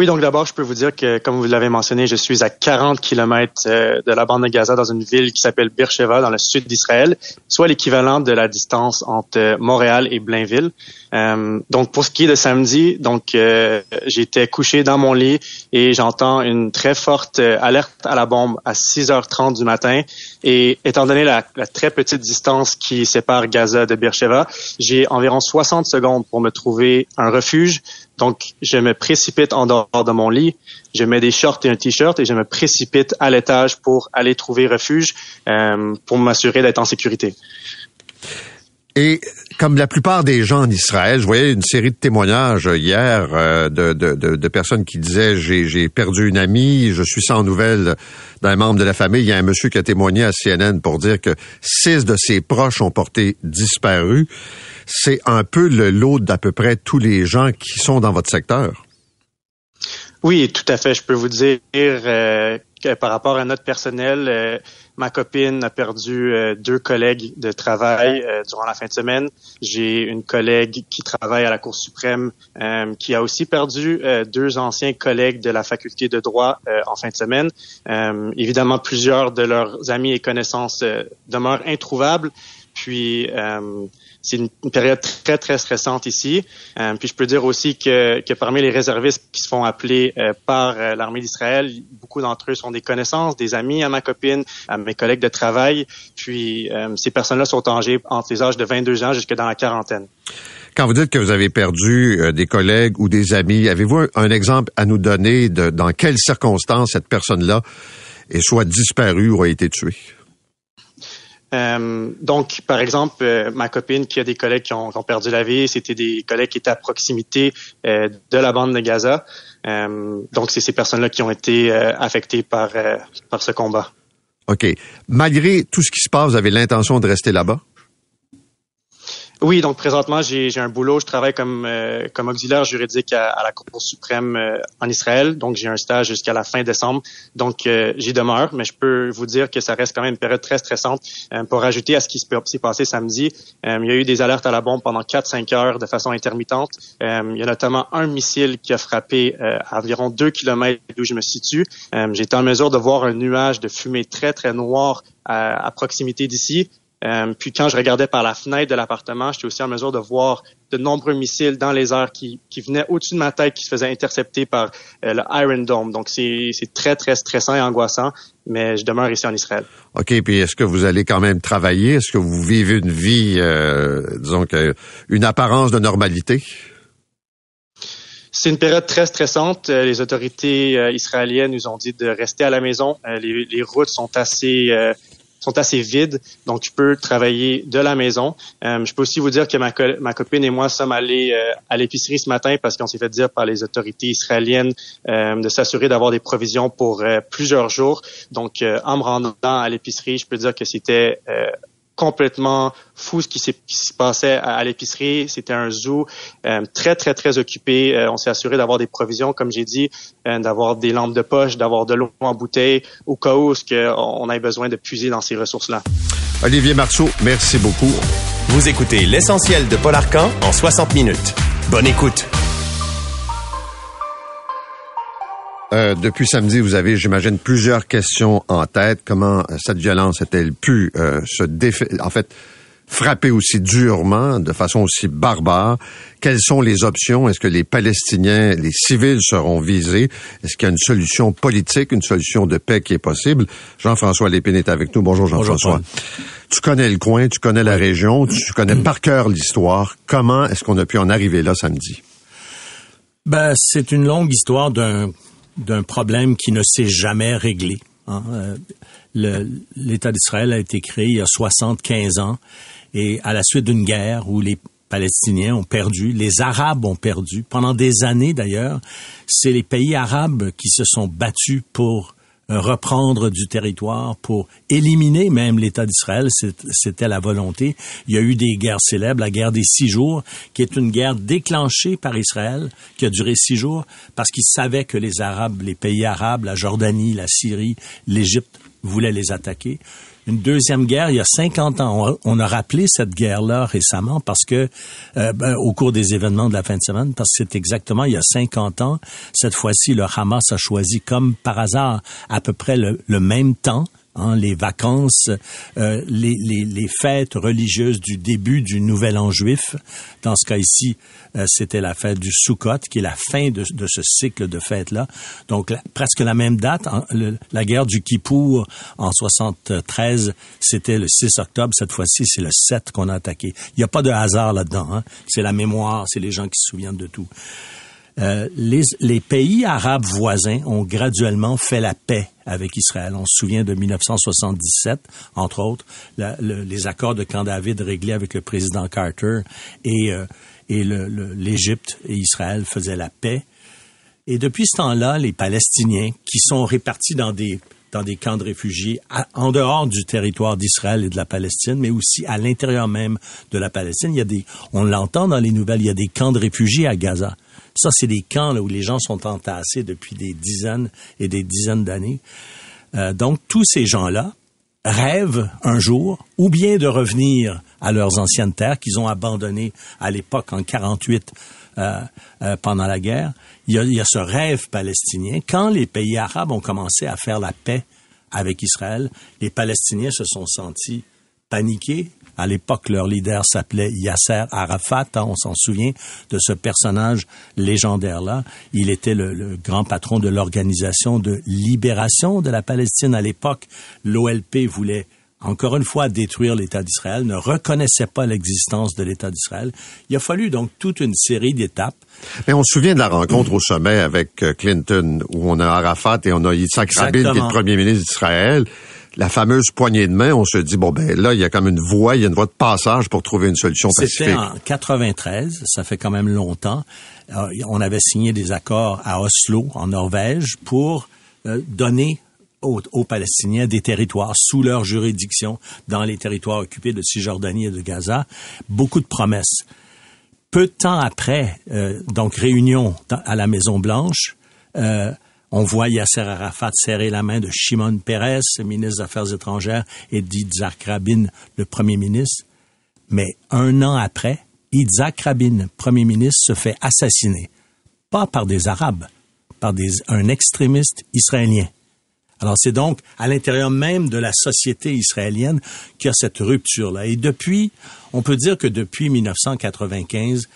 Oui, donc d'abord, je peux vous dire que, comme vous l'avez mentionné, je suis à 40 kilomètres euh, de la bande de Gaza dans une ville qui s'appelle Beersheba, dans le sud d'Israël, soit l'équivalent de la distance entre euh, Montréal et Blainville. Euh, donc, pour ce qui est de samedi, donc j'étais couché dans mon lit et j'entends une très forte alerte à la bombe à 6h30 du matin. Et étant donné la, la très petite distance qui sépare Gaza de Beersheba, j'ai environ 60 secondes pour me trouver un refuge. Donc, je me précipite en dehors de mon lit, je mets des shorts et un t-shirt et je me précipite à l'étage pour aller trouver refuge euh, pour m'assurer d'être en sécurité. Et comme la plupart des gens en Israël, je voyais une série de témoignages hier euh, de, personnes qui disaient j'ai perdu une amie, je suis sans nouvelles d'un membre de la famille. Il y a un monsieur qui a témoigné à CNN pour dire que six de ses proches ont porté disparu. C'est un peu le lot d'à peu près tous les gens qui sont dans votre secteur. Oui, tout à fait. Je peux vous dire euh, que par rapport à notre personnel, euh, ma copine a perdu euh, deux collègues de travail durant la fin de semaine. J'ai une collègue qui travaille à la Cour suprême qui a aussi perdu deux anciens collègues de la faculté de droit en fin de semaine. évidemment, plusieurs de leurs amis et connaissances demeurent introuvables. Puis c'est une, période très, très stressante ici. Euh, puis je peux dire aussi que, que, parmi les réservistes qui se font appeler euh, par euh, l'armée d'Israël, beaucoup d'entre eux sont des connaissances, des amis à ma copine, à mes collègues de travail. Puis ces personnes-là sont âgées entre les âges de 22 ans jusqu'à dans la quarantaine. Quand vous dites que vous avez perdu des collègues ou des amis, avez-vous un, exemple à nous donner de dans quelles circonstances cette personne-là est soit disparue ou a été tuée? Euh, donc, par exemple, euh, ma copine qui a des collègues qui ont, perdu la vie, c'était des collègues qui étaient à proximité euh, de la bande de Gaza. donc, c'est ces personnes-là qui ont été affectées par, par ce combat. OK. Malgré tout ce qui se passe, vous avez l'intention de rester là-bas? Oui, donc présentement, j'ai un boulot. Je travaille comme, euh, comme auxiliaire juridique à, la Cour suprême euh, en Israël. Donc, j'ai un stage jusqu'à la fin décembre. Donc, euh, j'y demeure, mais je peux vous dire que ça reste quand même une période très stressante. pour ajouter à ce qui s'est passé samedi, il y a eu des alertes à la bombe pendant 4-5 heures de façon intermittente. il y a notamment un missile qui a frappé à environ 2 kilomètres d'où je me situe. Été en mesure de voir un nuage de fumée très, très noir à, à proximité d'ici Euh, puis quand je regardais par la fenêtre de l'appartement, j'étais aussi en mesure de voir de nombreux missiles dans les airs qui, qui venaient au-dessus de ma tête, qui se faisaient intercepter par euh, le Iron Dome. Donc c'est très, très stressant et angoissant, mais je demeure ici en Israël. OK, puis est-ce que vous allez quand même travailler? Est-ce que vous vivez une vie, euh, disons que, une apparence de normalité? C'est une période très stressante. Euh, les autorités israéliennes nous ont dit de rester à la maison. Les, les routes sont assez sont assez vides, donc je peux travailler de la maison. je peux aussi vous dire que ma, ma copine et moi sommes allés à l'épicerie ce matin parce qu'on s'est fait dire par les autorités israéliennes de s'assurer d'avoir des provisions pour plusieurs jours. Donc, en me rendant à l'épicerie, je peux dire que c'était complètement fou ce qui s'est passait à, l'épicerie. C'était un zoo euh, très, très, très occupé. Euh, on s'est assuré d'avoir des provisions, comme j'ai dit, euh, d'avoir des lampes de poche, d'avoir de l'eau en bouteille, au cas où on ait besoin de puiser dans ces ressources-là. Olivier Marceau, merci beaucoup. Vous écoutez l'essentiel de Paul Arcan en 60 minutes. Bonne écoute. Euh, depuis samedi, vous avez, j'imagine, plusieurs questions en tête. Comment euh, cette violence a-t-elle pu euh, se défaire, en fait, frapper aussi durement, de façon aussi barbare? Quelles sont les options? Est-ce que les Palestiniens, les civils seront visés? Est-ce qu'il y a une solution politique, une solution de paix qui est possible? Jean-François Lépine est avec nous. Bonjour Jean-François. Tu connais le coin, tu connais la région, tu connais par cœur l'histoire. Comment est-ce qu'on a pu en arriver là samedi? Ben, c'est une longue histoire d'un d'un problème qui ne s'est jamais réglé. Hein. Euh, L'État d'Israël a été créé il y a 75 ans et à la suite d'une guerre où les Palestiniens ont perdu, les Arabes ont perdu. Pendant des années d'ailleurs, c'est les pays arabes qui se sont battus pour reprendre du territoire pour éliminer même l'État d'Israël. C'était la volonté. Il y a eu des guerres célèbres, la guerre des six jours, qui est une guerre déclenchée par Israël, qui a duré six jours, parce qu'ils savaient que les Arabes, les pays arabes, la Jordanie, la Syrie, l'Égypte voulaient les attaquer une deuxième guerre il y a 50 ans. On, a rappelé cette guerre-là récemment parce que, euh, ben, au cours des événements de la fin de semaine, parce que c'est exactement il y a 50 ans, cette fois-ci, le Hamas a choisi comme par hasard à peu près le même temps Hein, les vacances, euh, les, les, les, fêtes religieuses du début du Nouvel An juif. Dans ce cas ici, euh, c'était la fête du Sukkot, qui est la fin de, ce cycle de fêtes-là. Donc, presque la même date. la guerre du Kippour en 73, c'était le 6 octobre. Cette fois-ci, c'est le 7 qu'on a attaqué. Il n'y a pas de hasard là-dedans. Hein. C'est la mémoire, c'est les gens qui se souviennent de tout. Euh, les, les, pays arabes voisins ont graduellement fait la paix avec Israël. On se souvient de 1977, entre autres, les accords de Camp David réglés avec le président Carter et, euh, et l'Égypte et Israël faisaient la paix. Et depuis ce temps-là, les Palestiniens, qui sont répartis dans des dans des camps de réfugiés en dehors du territoire d'Israël et de la Palestine, mais aussi à l'intérieur même de la Palestine. Il y a des, on l'entend dans les nouvelles, il y a des camps de réfugiés à Gaza. Ça, c'est des camps où les gens sont entassés depuis des dizaines et des dizaines d'années. Euh, donc, tous ces gens-là rêvent un jour ou bien de revenir à leurs anciennes terres qu'ils ont abandonnées à l'époque en 48 euh, euh, pendant la guerre. Il y, a, il y a ce rêve palestinien. Quand les pays arabes ont commencé à faire la paix avec Israël, les Palestiniens se sont sentis paniqués, à l'époque, leur leader s'appelait Yasser Arafat. Hein, on s'en souvient de ce personnage légendaire-là. Il était le, grand patron de l'organisation de libération de la Palestine à l'époque. L'OLP voulait encore une fois détruire l'État d'Israël, ne reconnaissait pas l'existence de l'État d'Israël. Il a fallu donc toute une série d'étapes. Mais on se souvient de la rencontre au sommet avec euh, Clinton, où on a Arafat et on a Yitzhak Rabin, qui est le premier ministre d'Israël la fameuse poignée de main, on se dit, bon, ben là, il y a comme une voie, il y a une voie de passage pour trouver une solution pacifique. C'était en 93, ça fait quand même longtemps. Euh, on avait signé des accords à Oslo, en Norvège, pour euh, donner aux, aux, Palestiniens des territoires sous leur juridiction dans les territoires occupés de Cisjordanie et de Gaza. Beaucoup de promesses. Peu de temps après, euh, donc réunion à la Maison Blanche, on voit Yasser Arafat serrer la main de Shimon Peres, ministre des Affaires étrangères, et d'Itzhak Rabin, le premier ministre. Mais un an après, Yitzhak Rabin, premier ministre, se fait assassiner. Pas par des Arabes, par des, un extrémiste israélien. Alors c'est donc à l'intérieur même de la société israélienne qu'il y a cette rupture-là. Et depuis, on peut dire que depuis 1995,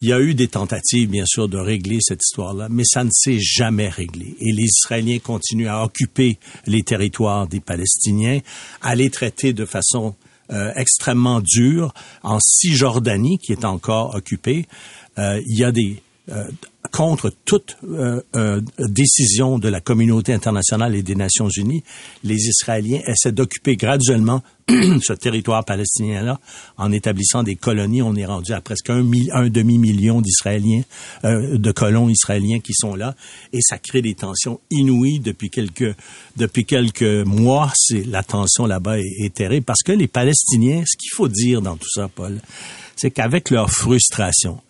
il y a eu des tentatives, bien sûr, de régler cette histoire-là, mais ça ne s'est jamais réglé. Et les Israéliens continuent à occuper les territoires des Palestiniens, à les traiter de façon euh, extrêmement dure. En Cisjordanie, qui est encore occupée, euh, il y a des euh, contre toute euh, euh, décision de la communauté internationale et des Nations Unies, les Israéliens essaient d'occuper graduellement (clears throat) ce territoire palestinien-là en établissant des colonies. On est rendu à presque un, un demi-million d'Israéliens, de colons israéliens qui sont là, et ça crée des tensions inouïes depuis quelques depuis quelques mois. C'est la tension là-bas est, est terrible parce que les Palestiniens, ce qu'il faut dire dans tout ça, Paul, c'est qu'avec leur frustration,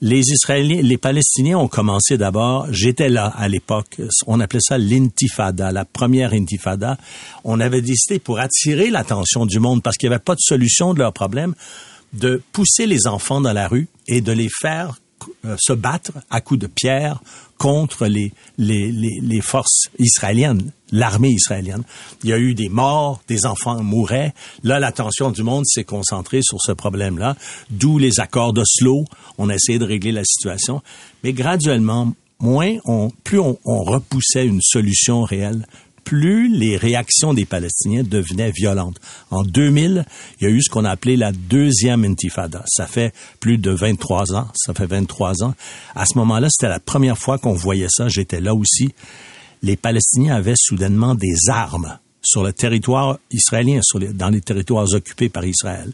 les Israéliens, les Palestiniens ont commencé d'abord, j'étais là à l'époque, on appelait ça l'intifada, la première intifada. On avait décidé pour attirer l'attention du monde parce qu'il n'y avait pas de solution de leur problème, de pousser les enfants dans la rue et de les faire se battre à coups de pierre contre les, les, les, les forces israéliennes, l'armée israélienne. Il y a eu des morts, des enfants mouraient. Là, l'attention du monde s'est concentrée sur ce problème-là, d'où les accords d'Oslo. On a essayé de régler la situation. Mais graduellement, moins on, plus on repoussait une solution réelle, plus les réactions des Palestiniens devenaient violentes. En 2000, il y a eu ce qu'on a appelé la deuxième intifada. Ça fait plus de 23 ans. Ça fait 23 ans. À ce moment-là, c'était la première fois qu'on voyait ça. J'étais là aussi. Les Palestiniens avaient soudainement des armes sur le territoire israélien, dans les territoires occupés par Israël.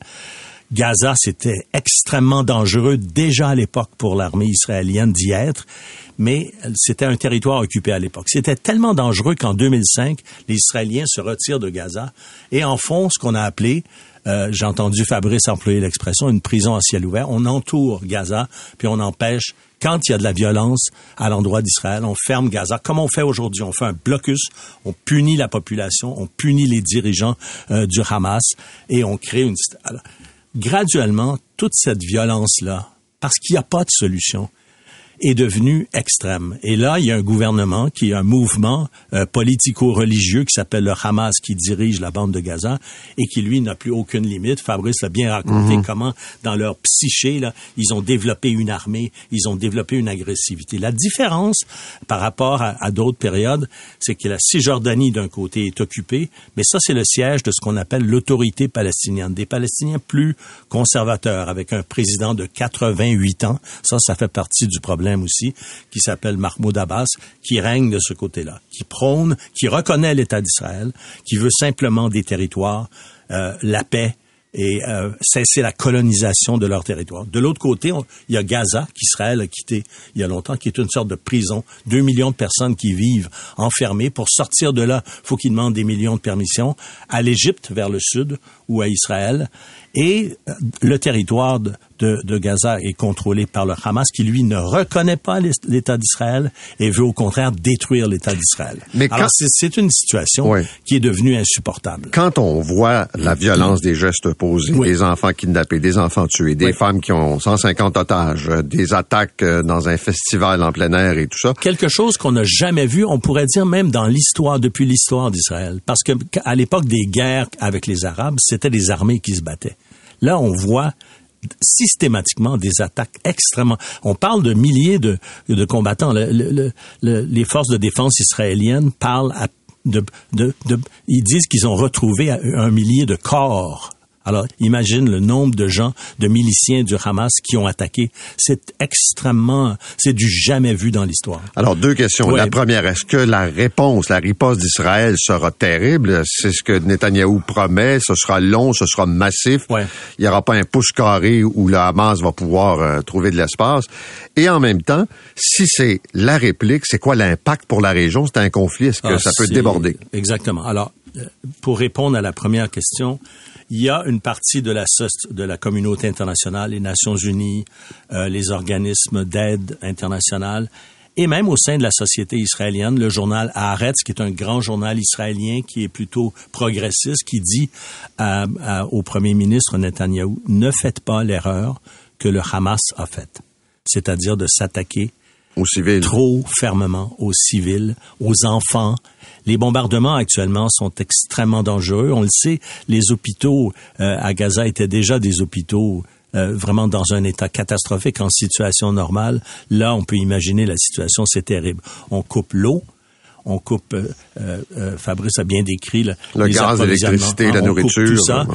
Gaza, c'était extrêmement dangereux déjà à l'époque pour l'armée israélienne d'y être, mais c'était un territoire occupé à l'époque. C'était tellement dangereux qu'en 2005, les Israéliens se retirent de Gaza et en font ce qu'on a appelé euh, j'ai entendu Fabrice employer l'expression, une prison à ciel ouvert. On entoure Gaza, puis on empêche, quand il y a de la violence à l'endroit d'Israël, on ferme Gaza, comme on fait aujourd'hui. On fait un blocus, on punit la population, on punit les dirigeants euh, du Hamas, et on crée une... graduellement, toute cette violence-là, parce qu'il n'y a pas de solution, est devenue extrême. Et là, il y a un gouvernement qui est un mouvement euh, politico-religieux qui s'appelle le Hamas qui dirige la bande de Gaza et qui, lui, n'a plus aucune limite. Fabrice l'a bien raconté Mhm. comment, dans leur psyché, là, ils ont développé une armée, ils ont développé une agressivité. La différence par rapport à, à d'autres périodes, c'est que la Cisjordanie, d'un côté, est occupée, mais ça, c'est le siège de ce qu'on appelle l'autorité palestinienne. Des Palestiniens plus conservateurs, avec un président de 88 ans. Ça, ça fait partie du problème aussi, qui s'appelle Mahmoud Abbas, qui règne de ce côté-là, qui prône, qui reconnaît l'État d'Israël, qui veut simplement des territoires, euh, la paix et euh, cesser la colonisation de leur territoire. De l'autre côté, il y a Gaza, qu'Israël a quitté il y a longtemps, qui est une sorte de prison. Deux millions de personnes qui vivent enfermées. Pour sortir de là, faut qu'ils demandent des millions de permissions à l'Égypte, vers le sud, ou à Israël. Et euh, le territoire de, de, de Gaza est contrôlé par le Hamas, qui lui ne reconnaît pas l'Es- l'État d'Israël et veut au contraire détruire l'État d'Israël. Mais Alors quand- c'est- c'est une situation Oui. qui est devenue insupportable. Quand on voit la violence des gestes posés, Oui. des enfants kidnappés, des enfants tués, des Oui. femmes qui ont 150 otages, euh, des attaques euh, dans un festival en plein air et tout ça, quelque chose qu'on n'a jamais vu, on pourrait dire même dans l'histoire, depuis l'histoire d'Israël. Parce que à l'époque des guerres avec les Arabes, c'était des armées qui se battaient. Là, on voit systématiquement des attaques extrêmement. On parle de milliers de, combattants. Le- le- le- le- les forces de défense israéliennes parlent de- ils disent qu'ils ont retrouvé un millier de corps. Alors, imagine le nombre de gens, de miliciens du Hamas qui ont attaqué. C'est extrêmement, c'est du jamais vu dans l'histoire. Alors, deux questions. La première, est-ce que la réponse, la riposte d'Israël sera terrible? C'est ce que Netanyahou promet. Ce sera long, ce sera massif. Il n'y aura pas un pouce carré où le Hamas va pouvoir euh, trouver de l'espace. Et en même temps, si c'est la réplique, c'est quoi l'impact pour la région? C'est un conflit. Est-ce que Ah, ça peut déborder? Exactement. Alors, euh, pour répondre à la première question, il y a une partie de la, de la communauté internationale, les Nations Unies, euh, les organismes d'aide internationale, et même au sein de la société israélienne, le journal Haaretz, qui est un grand journal israélien qui est plutôt progressiste, qui dit à- à- au premier ministre Netanyahou, ne faites pas l'erreur que le Hamas a faite, c'est-à-dire de s'attaquer aux civils. trop fermement aux civils, aux enfants. Les bombardements actuellement sont extrêmement dangereux. On le sait, les hôpitaux euh, à Gaza étaient déjà des hôpitaux euh, vraiment dans un état catastrophique en situation normale. Là, on peut imaginer la situation, c'est terrible. On coupe l'eau, on coupe. Euh, euh, Fabrice a bien décrit le, le gaz, l'électricité, la nourriture. tout ça.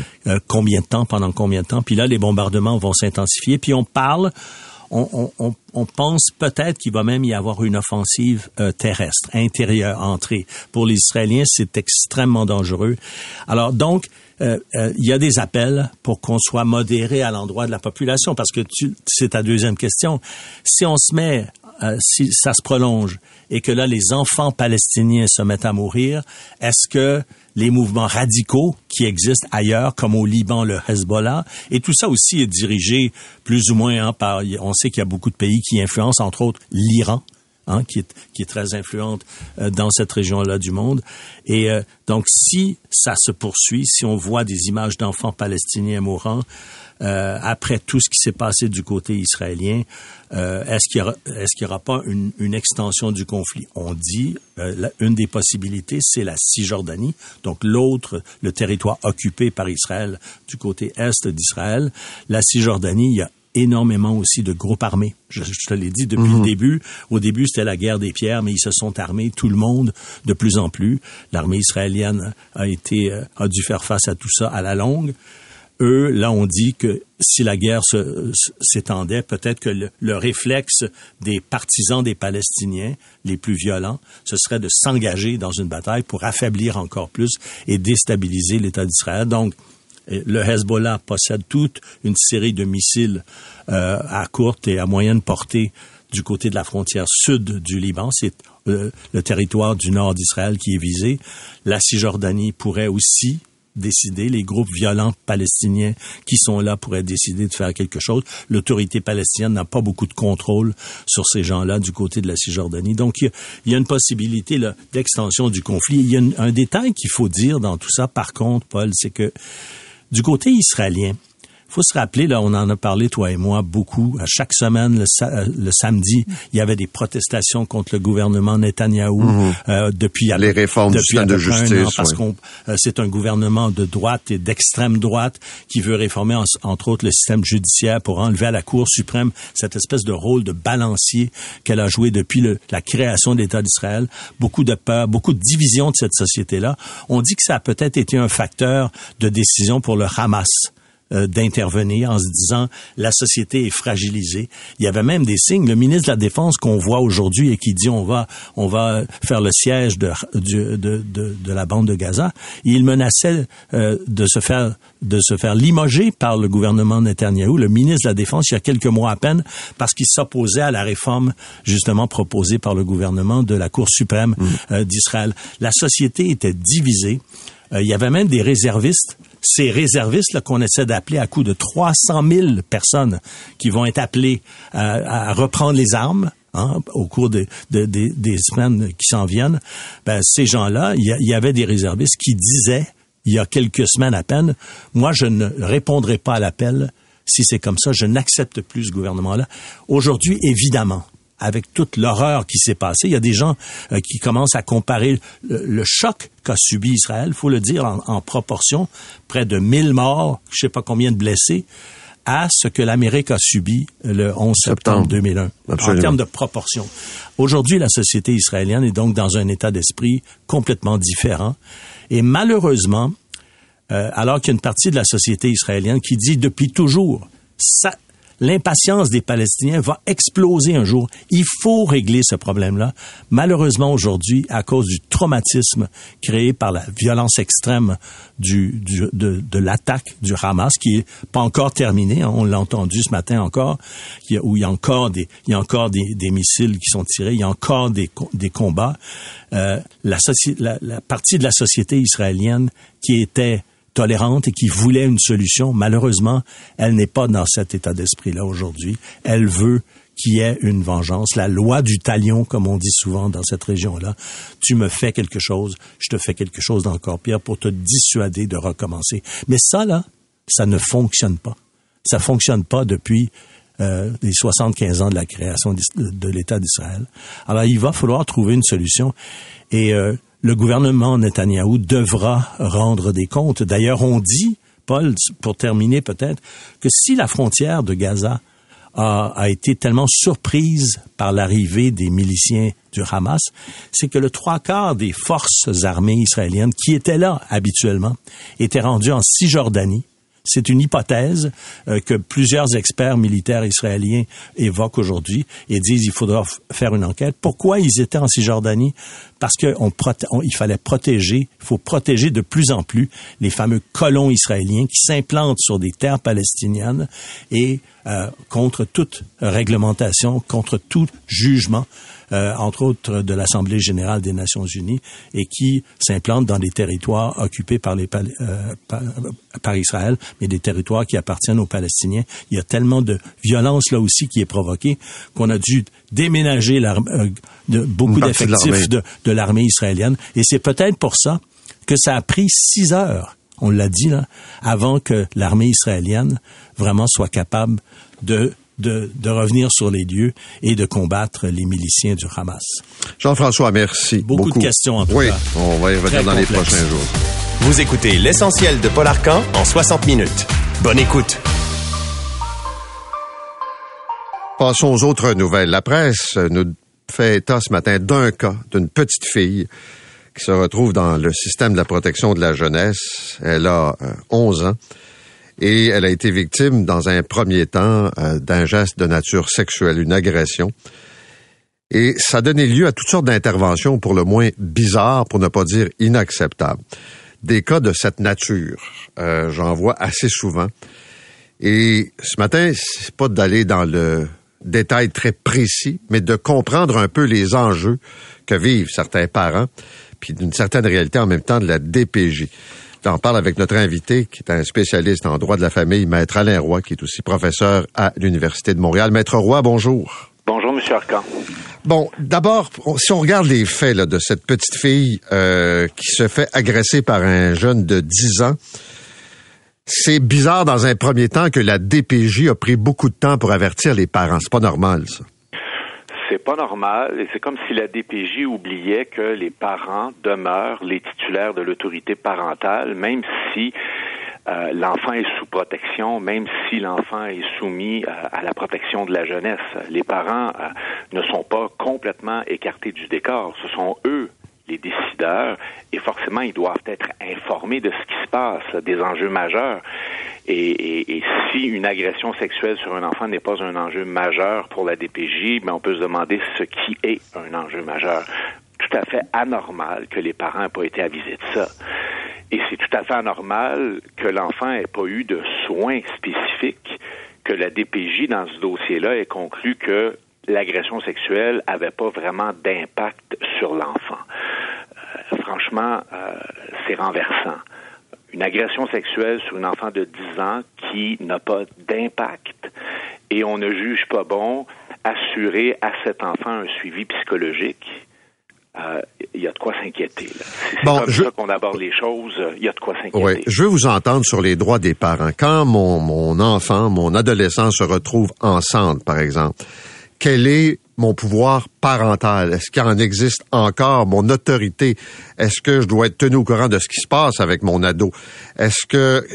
combien de temps Pendant combien de temps? Puis là, les bombardements vont s'intensifier. Puis on parle. On, on, on pense peut-être qu'il va même y avoir une offensive terrestre, intérieure, entrée. Pour les Israéliens, c'est extrêmement dangereux. Alors donc, euh, euh, il y a des appels pour qu'on soit modéré à l'endroit de la population, parce que c'est ta deuxième question. Si on se met, euh, si ça se prolonge et que là les enfants palestiniens se mettent à mourir, est-ce que les mouvements radicaux qui existent ailleurs, comme au Liban, le Hezbollah, et tout ça aussi est dirigé plus ou moins hein, par. On sait qu'il y a beaucoup de pays qui influencent, entre autres l'Iran, Hein, qui, est, qui est très influente euh, dans cette région-là du monde. Et euh, donc, si ça se poursuit, si on voit des images d'enfants palestiniens mourants, euh, après tout ce qui s'est passé du côté israélien, est-ce qu'il y aura, est-ce qu'il y aura pas une, une, extension du conflit? On dit une des possibilités, c'est la Cisjordanie, donc l'autre, le territoire occupé par Israël du côté est d'Israël. La Cisjordanie, il y a énormément aussi de groupes armés. Je, te l'ai dit depuis le mhm. début. Au début, c'était la guerre des pierres, mais ils se sont armés, tout le monde, de plus en plus. L'armée israélienne a été, euh, a dû faire face à tout ça à la longue. Eux, là, on dit que si la guerre s'étendait, peut-être que le, le, réflexe des partisans des Palestiniens, les plus violents, ce serait de s'engager dans une bataille pour affaiblir encore plus et déstabiliser l'État d'Israël. Donc, le Hezbollah possède toute une série de missiles euh, à courte et à moyenne portée du côté de la frontière sud du Liban. C'est euh, le territoire du nord d'Israël qui est visé. La Cisjordanie pourrait aussi décider, les groupes violents palestiniens qui sont là pourraient décider de faire quelque chose. L'autorité palestinienne n'a pas beaucoup de contrôle sur ces gens-là du côté de la Cisjordanie. Donc, il y a, une possibilité d'extension du conflit. Il y a un détail qu'il faut dire dans tout ça, par contre, Paul, c'est que du côté israélien, faut se rappeler, là, on en a parlé, toi et moi, beaucoup. À chaque semaine, le, euh, samedi, il y avait des protestations contre le gouvernement Netanyahou mhm. euh, depuis les réformes depuis du de justice, parce qu'on euh, c'est un gouvernement de droite et d'extrême droite qui veut réformer entre autres le système judiciaire pour enlever à la Cour suprême cette espèce de rôle de balancier qu'elle a joué depuis la création de l'État d'Israël. Beaucoup de peur, beaucoup de division de cette société-là. On dit que ça a peut-être été un facteur de décision pour le Hamas euh, d'intervenir en se disant la société est fragilisée. Il y avait même des signes. Le ministre de la Défense qu'on voit aujourd'hui et qui dit on va on va faire le siège de de, de, de, la bande de Gaza, il menaçait euh, de se faire de se faire limoger par le gouvernement Netanyahou, le ministre de la Défense, il y a quelques mois à peine, parce qu'il s'opposait à la réforme justement proposée par le gouvernement de la Cour suprême mmh. euh, d'Israël. La société était divisée. il y avait même des réservistes ces réservistes qu'on essaie d'appeler à coup de 300 000 personnes qui vont être appelées à, reprendre les armes. Hein, au cours des semaines qui s'en viennent, ben, ces gens-là, il y, avait des réservistes qui disaient, il y a quelques semaines à peine, moi, je ne répondrai pas à l'appel si c'est comme ça, je n'accepte plus ce gouvernement-là. Aujourd'hui, évidemment, avec toute l'horreur qui s'est passée. Il y a des gens euh, qui commencent à comparer le, choc qu'a subi Israël, faut le dire en, proportion, près de 1000 morts, je sais pas combien de blessés, à ce que l'Amérique a subi le 11 septembre, 2001, en termes de proportion. Aujourd'hui, la société israélienne est donc dans un état d'esprit complètement différent. Et malheureusement, euh, alors qu'il y a une partie de la société israélienne qui dit depuis toujours, ça, l'impatience des Palestiniens va exploser un jour. Il faut régler ce problème-là. Malheureusement, aujourd'hui, à cause du traumatisme créé par la violence extrême du, de, de l'attaque du Hamas, qui est pas encore terminée, hein, on l'a entendu ce matin encore, où il y a encore des, il y a encore des, des missiles qui sont tirés, il y a encore des, des combats. Euh, la, la, la partie de la société israélienne qui était tolérante et qui voulait une solution. Malheureusement, elle n'est pas dans cet état d'esprit-là aujourd'hui. Elle veut qu'il y ait une vengeance. La loi du talion, comme on dit souvent dans cette région-là. Tu me fais quelque chose, je te fais quelque chose d'encore pire pour te dissuader de recommencer. Mais ça, là, ça ne fonctionne pas. Ça fonctionne pas depuis euh, des 75 ans de la création de l'État d'Israël. Alors, il va falloir trouver une solution. Et euh, le gouvernement Netanyahou devra rendre des comptes. D'ailleurs, on dit, Paul, pour terminer peut-être, que si la frontière de Gaza a, été tellement surprise par l'arrivée des miliciens du Hamas, c'est que le trois quarts des forces armées israéliennes qui étaient là habituellement étaient rendues en Cisjordanie c'est une hypothèse euh, que plusieurs experts militaires israéliens évoquent aujourd'hui et disent il faudra faire une enquête. Pourquoi ils étaient en Cisjordanie? Parce qu'il fallait protéger, il faut protéger de plus en plus les fameux colons israéliens qui s'implantent sur des terres palestiniennes et euh, contre toute réglementation, contre tout jugement euh, entre autres de l'Assemblée générale des Nations unies, et qui s'implantent dans des territoires occupés par, les, euh, par, Israël, mais des territoires qui appartiennent aux Palestiniens. Il y a tellement de violence là aussi qui est provoquée qu'on a dû déménager euh, de, beaucoup d'effectifs de, de l'armée israélienne. Et c'est peut-être pour ça que ça a pris six heures on l'a dit là, avant que l'armée israélienne vraiment soit capable de de, revenir sur les lieux et de combattre les miliciens du Hamas. Jean-François, merci. Beaucoup, de questions en tout oui, on va y revenir dans les prochains jours. Vous écoutez l'essentiel de Paul Arcan en 60 minutes. Bonne écoute. Passons aux autres nouvelles. La presse nous fait état ce matin d'un cas d'une petite fille qui se retrouve dans le système de la protection de la jeunesse. Elle a 11 euh, ans et elle a été victime dans un premier temps euh, d'un geste de nature sexuelle, une agression. Et ça a donné lieu à toutes sortes d'interventions pour le moins bizarres, pour ne pas dire inacceptables. Des cas de cette nature, euh, j'en vois assez souvent. Et ce matin, c'est pas d'aller dans le détail très précis, mais de comprendre un peu les enjeux que vivent certains parents, puis d'une certaine réalité en même temps de la DPJ. On parle avec notre invité, qui est un spécialiste en droit de la famille, Maître Alain Roy, qui est aussi professeur à l'Université de Montréal. Maître Roy, bonjour. Bonjour, Monsieur Arcan. Bon, d'abord, si on regarde les faits de cette petite fille euh, qui se fait agresser par un jeune de 10 ans, c'est bizarre dans un premier temps que la DPJ a pris beaucoup de temps pour avertir les parents. C'est pas normal, ça c'est pas normal et c'est comme si la DPJ oubliait que les parents demeurent les titulaires de l'autorité parentale, même si euh, l'enfant est sous protection, même si l'enfant est soumis euh, à la protection de la jeunesse. Les parents euh, ne sont pas complètement écartés du décor. Ce sont eux les décideurs et forcément ils doivent être informés de ce qui se passe, des enjeux majeurs. Et, si une agression sexuelle sur un enfant n'est pas un enjeu majeur pour la DPJ, mais ben, on peut se demander ce qui est un enjeu majeur. Tout à fait anormal que les parents n'aient pas été avisés de ça. Et c'est tout à fait anormal que l'enfant n'ait pas eu de soins spécifiques, que la DPJ, dans ce dossier-là, ait conclu que l'agression sexuelle avait pas vraiment d'impact sur l'enfant. Euh, franchement, euh, c'est renversant une agression sexuelle sur une enfant de 10 ans qui n'a pas d'impact et on ne juge pas bon assurer à cet enfant un suivi psychologique. Euh, il y a de quoi s'inquiéter. C'est bon, comme ça qu'on aborde les choses. Il y a de quoi s'inquiéter. Oui, je veux vous entendre sur les droits des parents. Quand mon, mon enfant, mon adolescent se retrouve enceinte, par exemple, quel est mon pouvoir parental? Est-ce qu'il en existe encore? Mon autorité? Est-ce que je dois être tenu au courant de ce qui se passe avec mon ado? Est-ce que,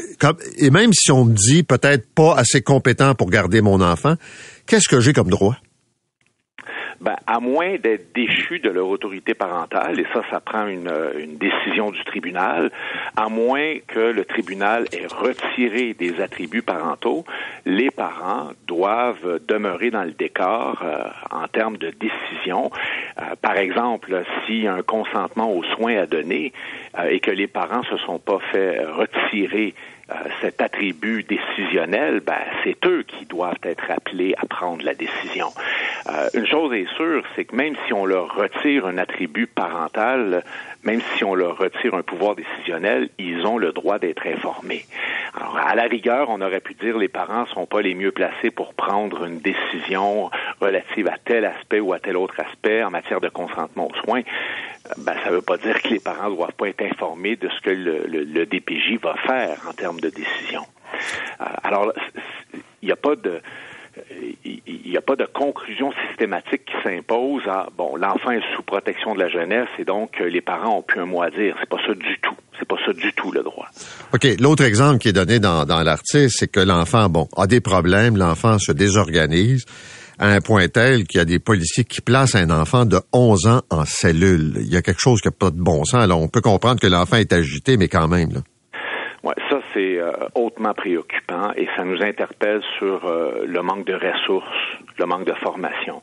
et même si on me dit peut-être pas assez compétent pour garder mon enfant, qu'est-ce que j'ai comme droit? Ben, à moins d'être déchus de leur autorité parentale, et ça, ça prend une, une, décision du tribunal, à moins que le tribunal ait retiré des attributs parentaux, les parents doivent demeurer dans le décor euh, en termes de décision. Euh, par exemple, s'il y a un consentement aux soins à donner euh, et que les parents se sont pas fait retirer euh, cet attribut décisionnel, ben, c'est eux qui doivent être appelés à prendre la décision. Euh, une chose est sûre, c'est que même si on leur retire un attribut parental, même si on leur retire un pouvoir décisionnel, ils ont le droit d'être informés. Alors, à la rigueur, on aurait pu dire les parents sont pas les mieux placés pour prendre une décision relative à tel aspect ou à tel autre aspect en matière de consentement aux soins. Ben, ça ne veut pas dire que les parents ne doivent pas être informés de ce que le, le, DPJ va faire en termes de décision. Euh, alors, il n'y a pas de il n'y a pas de conclusion systématique qui s'impose bon, l'enfant est sous protection de la jeunesse et donc les parents ont plus un mot à dire. C'est pas ça du tout. C'est pas ça du tout le droit. OK. L'autre exemple qui est donné dans, dans l'article, c'est que l'enfant, bon, a des problèmes, l'enfant se désorganise à un point tel qu'il y a des policiers qui placent un enfant de 11 ans en cellule. Il y a quelque chose qui n'a pas de bon sens. Alors, on peut comprendre que l'enfant est agité, mais quand même. Là. C'est euh, hautement préoccupant et ça nous interpelle sur euh, le manque de ressources, le manque de formation.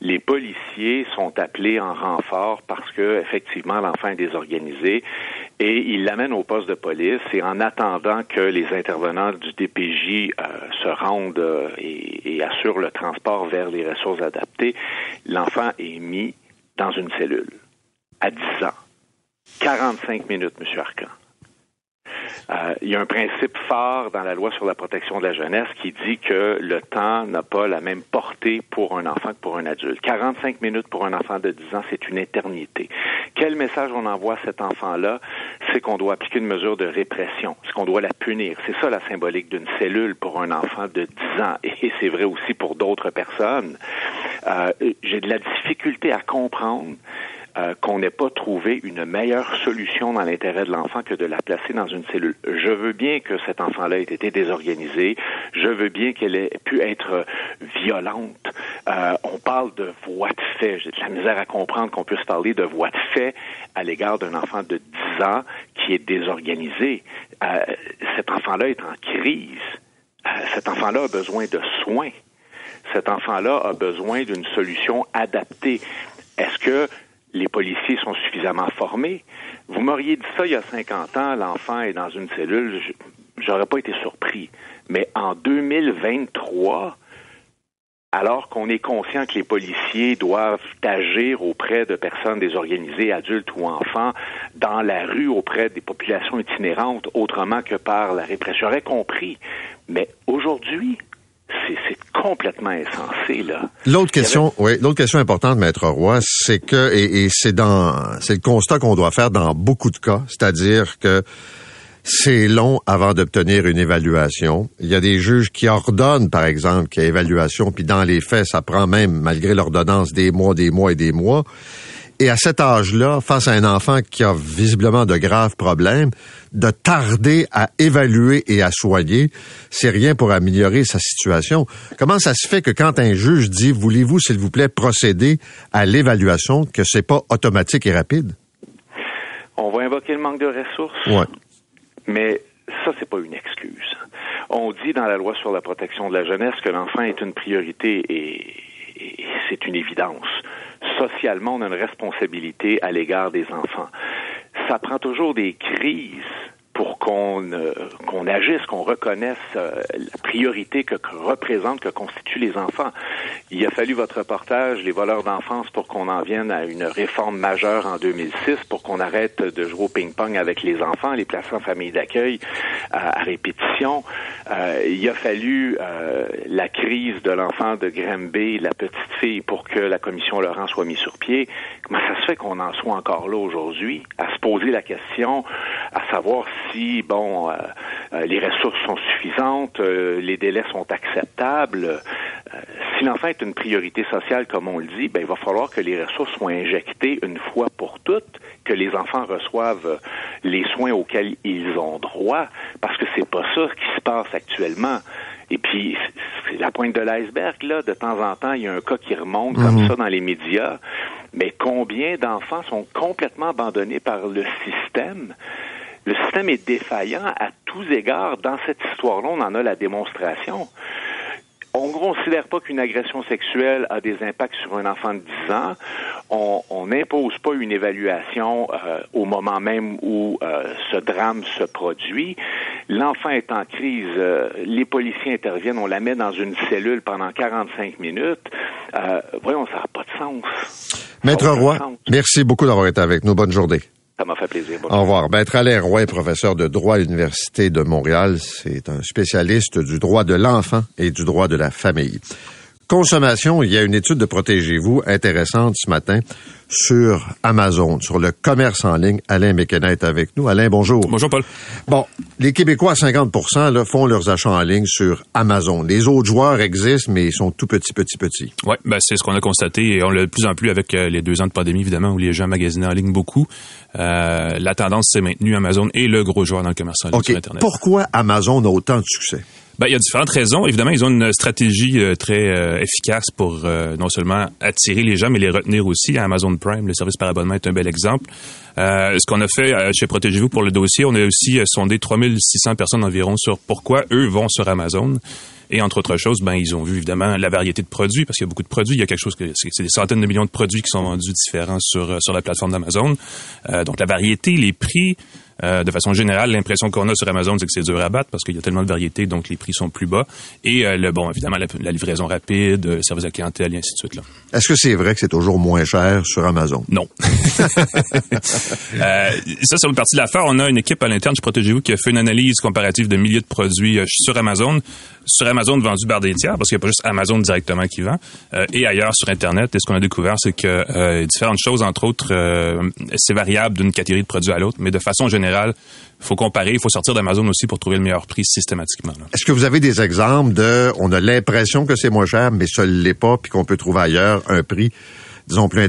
Les policiers sont appelés en renfort parce que effectivement l'enfant est désorganisé et ils l'amènent au poste de police et en attendant que les intervenants du DPJ euh, se rendent et, et assurent le transport vers les ressources adaptées, l'enfant est mis dans une cellule à 10 ans. 45 minutes, M. Arcan. Euh, il y a un principe fort dans la loi sur la protection de la jeunesse qui dit que le temps n'a pas la même portée pour un enfant que pour un adulte. 45 minutes pour un enfant de 10 ans, c'est une éternité. Quel message on envoie à cet enfant-là? C'est qu'on doit appliquer une mesure de répression, c'est qu'on doit la punir. C'est ça la symbolique d'une cellule pour un enfant de 10 ans. Et (laughs) c'est vrai aussi pour d'autres personnes. Euh, J'ai de la difficulté à comprendre euh, qu'on n'ait pas trouvé une meilleure solution dans l'intérêt de l'enfant que de la placer dans une cellule. Je veux bien que cet enfant-là ait été désorganisé. Je veux bien qu'elle ait pu être violente. Euh, on parle de voie de fait. J'ai de la misère à comprendre qu'on puisse parler de voie de fait à l'égard d'un enfant de 10 ans qui est désorganisé. Euh, cet enfant-là est en crise. Cet enfant-là a besoin de soins. Cet enfant-là a besoin d'une solution adaptée. Est-ce que les policiers sont suffisamment formés. Vous m'auriez dit ça il y a 50 ans, l'enfant est dans une cellule, j'aurais pas été surpris. Mais en 2023, alors qu'on est conscient que les policiers doivent agir auprès de personnes désorganisées, adultes ou enfants, dans la rue auprès des populations itinérantes, autrement que par la répression, j'aurais compris. Mais aujourd'hui, c'est complètement insensé là. L'autre question, oui, l'autre question importante, maître Roy, c'est que et, et c'est dans c'est le constat qu'on doit faire dans beaucoup de cas, c'est-à-dire que c'est long avant d'obtenir une évaluation. Il y a des juges qui ordonnent, par exemple, qu'il y ait évaluation, puis dans les faits, ça prend même, malgré l'ordonnance, des mois, des mois et des mois. Et à cet âge-là, face à un enfant qui a visiblement de graves problèmes, de tarder à évaluer et à soigner, c'est rien pour améliorer sa situation. Comment ça se fait que quand un juge dit voulez-vous s'il vous plaît procéder à l'évaluation que c'est pas automatique et rapide? On va invoquer le manque de ressources. Ouais. Mais ça c'est pas une excuse. On dit dans la loi sur la protection de la jeunesse que l'enfant est une priorité et, et c'est une évidence socialement, on a une responsabilité à l'égard des enfants. Ça prend toujours des crises pour qu'on euh, qu'on agisse, qu'on reconnaisse euh, la priorité que, que représentent, que constituent les enfants. Il a fallu votre reportage, les voleurs d'enfance, pour qu'on en vienne à une réforme majeure en 2006, pour qu'on arrête de jouer au ping-pong avec les enfants, les placer en famille d'accueil à, à, répétition. Euh, il a fallu euh, la crise de l'enfant de Granby, la petite fille, pour que la commission Laurent soit mise sur pied. Comment ça se fait qu'on en soit encore là aujourd'hui, à se poser la question, à savoir bon, euh, euh, les ressources sont suffisantes, euh, les délais sont acceptables. Si l'enfant est une priorité sociale, comme on le dit, ben, il va falloir que les ressources soient injectées une fois pour toutes, que les enfants reçoivent les soins auxquels ils ont droit, parce que c'est pas ça qui se passe actuellement. Et puis, c'est la pointe de l'iceberg, là. De temps en temps, il y a un cas qui remonte mmh. comme ça dans les médias. Mais combien d'enfants sont complètement abandonnés par le système? Le système est défaillant à tous égards. Dans cette histoire-là, on en a la démonstration. On ne considère pas qu'une agression sexuelle a des impacts sur un enfant de 10 ans. On n'impose pas une évaluation euh, au moment même où euh, ce drame se produit. L'enfant est en crise, euh, les policiers interviennent, on la met dans une cellule pendant 45 minutes. Voyons, ça n'a pas de sens. Maître Roy, merci beaucoup d'avoir été avec nous. Bonne journée. Ça m'a fait plaisir. Au revoir. Maître Alain Roy, professeur de droit à l'Université de Montréal. C'est un spécialiste du droit de l'enfant et du droit de la famille. Consommation, il y a une étude de Protégez-vous intéressante ce matin sur Amazon, sur le commerce en ligne. Alain McKenna est avec nous. Alain, bonjour. Bonjour, Paul. Bon, les Québécois à 50% là, font leurs achats en ligne sur Amazon. Les autres joueurs existent, mais ils sont tout petits, petits, petits. Oui, ben c'est ce qu'on a constaté et on l'a de plus en plus avec euh, les deux ans de pandémie, évidemment, où les gens magasinaient en ligne beaucoup. Euh, la tendance s'est maintenue. Amazon est le gros joueur dans le commerce en ligne sur Internet. Pourquoi Amazon a autant de succès? Ben, il y a différentes raisons. Évidemment, ils ont une stratégie euh, très euh, efficace pour euh, non seulement attirer les gens, mais les retenir aussi. Amazon Prime, le service par abonnement est un bel exemple. ce qu'on a fait chez Protégez-vous pour le dossier, on a aussi sondé 3600 personnes environ sur pourquoi eux vont sur Amazon. Et entre autres choses, ben ils ont vu évidemment la variété de produits parce qu'il y a beaucoup de produits. Il y a quelque chose que c'est des centaines de millions de produits qui sont vendus différents sur sur la plateforme d'Amazon. donc la variété, les prix, euh, de façon générale, l'impression qu'on a sur Amazon, c'est que c'est dur à battre parce qu'il y a tellement de variétés, donc les prix sont plus bas. Et euh, le bon, évidemment, la, livraison rapide, le service à clientèle, et ainsi de suite. Est-ce que c'est vrai que c'est toujours moins cher sur Amazon? Non. (laughs) euh, ça, c'est une partie de l'affaire. On a une équipe à l'interne chez Protégez-vous qui a fait une analyse comparative de milliers de produits euh, sur Amazon. Sur Amazon, vendus par des tiers, parce qu'il n'y a pas juste Amazon directement qui vend, et ailleurs sur Internet. Et ce qu'on a découvert, c'est que différentes choses, entre autres, c'est variable d'une catégorie de produits à l'autre, mais de façon générale, il faut comparer, il faut sortir d'Amazon aussi pour trouver le meilleur prix systématiquement. Est-ce que vous avez des exemples de, on a l'impression que c'est moins cher, mais ça ne l'est pas, puis qu'on peut trouver ailleurs un prix disons, plus?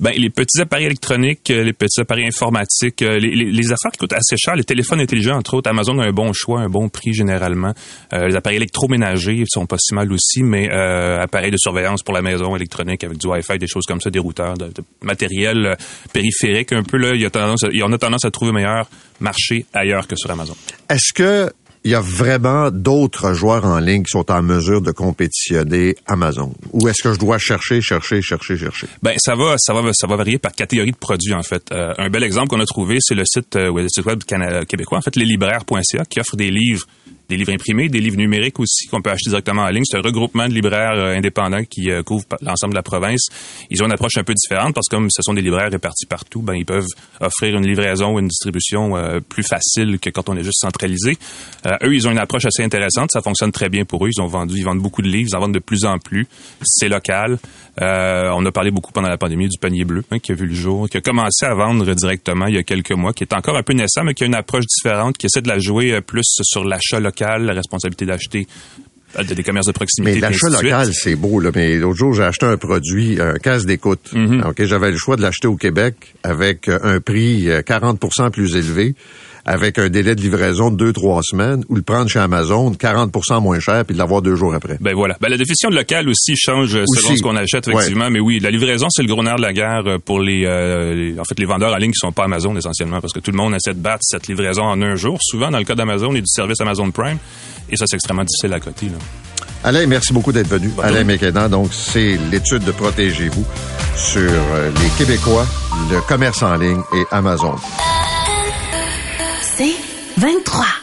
Ben, les petits appareils électroniques, euh, les petits appareils informatiques, euh, les, les, affaires qui coûtent assez cher, les téléphones intelligents, entre autres, Amazon a un bon choix, un bon prix généralement. Euh, les appareils électroménagers sont pas si mal aussi, mais appareils de surveillance pour la maison électronique avec du Wi-Fi, des choses comme ça, des routeurs, de, matériel périphérique un peu, là, il y a tendance, on a tendance à trouver meilleur marché ailleurs que sur Amazon. Est-ce que il y a vraiment d'autres joueurs en ligne qui sont en mesure de compétitionner Amazon Ou est-ce que je dois chercher, chercher, chercher, chercher? Ben ça va, ça va, ça va varier par catégorie de produits en fait. Euh, un bel exemple qu'on a trouvé, c'est le site, euh, web québécois, en fait, leslibraires.ca, qui offre des livres des livres imprimés, des livres numériques aussi qu'on peut acheter directement en ligne. C'est un regroupement de libraires euh, indépendants qui euh, couvrent l'ensemble de la province. Ils ont une approche un peu différente parce que comme ce sont des libraires répartis partout, ben ils peuvent offrir une livraison ou une distribution euh, plus facile que quand on est juste centralisé. eux, ils ont une approche assez intéressante. Ça fonctionne très bien pour eux. Ils ont vendu, ils vendent beaucoup de livres, ils en vendent de plus en plus. C'est local. On a parlé beaucoup pendant la pandémie du panier bleu hein, qui a vu le jour, qui a commencé à vendre directement il y a quelques mois, qui est encore un peu naissant, mais qui a une approche différente, qui essaie de la jouer plus sur l'achat local la responsabilité d'acheter euh, des commerces de proximité. Mais l'achat local, c'est beau, là. Mais l'autre jour, j'ai acheté un produit, un casse d'écoute. Mm-hmm. Ok, j'avais le choix de l'acheter au Québec avec euh, un prix 40 euh, plus élevé avec un délai de livraison de deux, trois semaines ou le prendre chez Amazon 40% moins cher puis l'avoir deux jours après. Ben voilà. Ben, la définition de local aussi change selon ce qu'on achète, effectivement. Mais oui, la livraison, c'est le gros nerf de la guerre pour les, euh, en fait, les vendeurs en ligne qui sont pas Amazon essentiellement parce que tout le monde essaie de battre cette livraison en un jour. Souvent, dans le cas d'Amazon et du service Amazon Prime. Et ça, c'est extrêmement difficile à côté, là. Alain, merci beaucoup d'être venu. Alain Méquedan, donc c'est l'étude de Protégez-vous sur euh, les Québécois, le commerce en ligne et Amazon. C'est 23.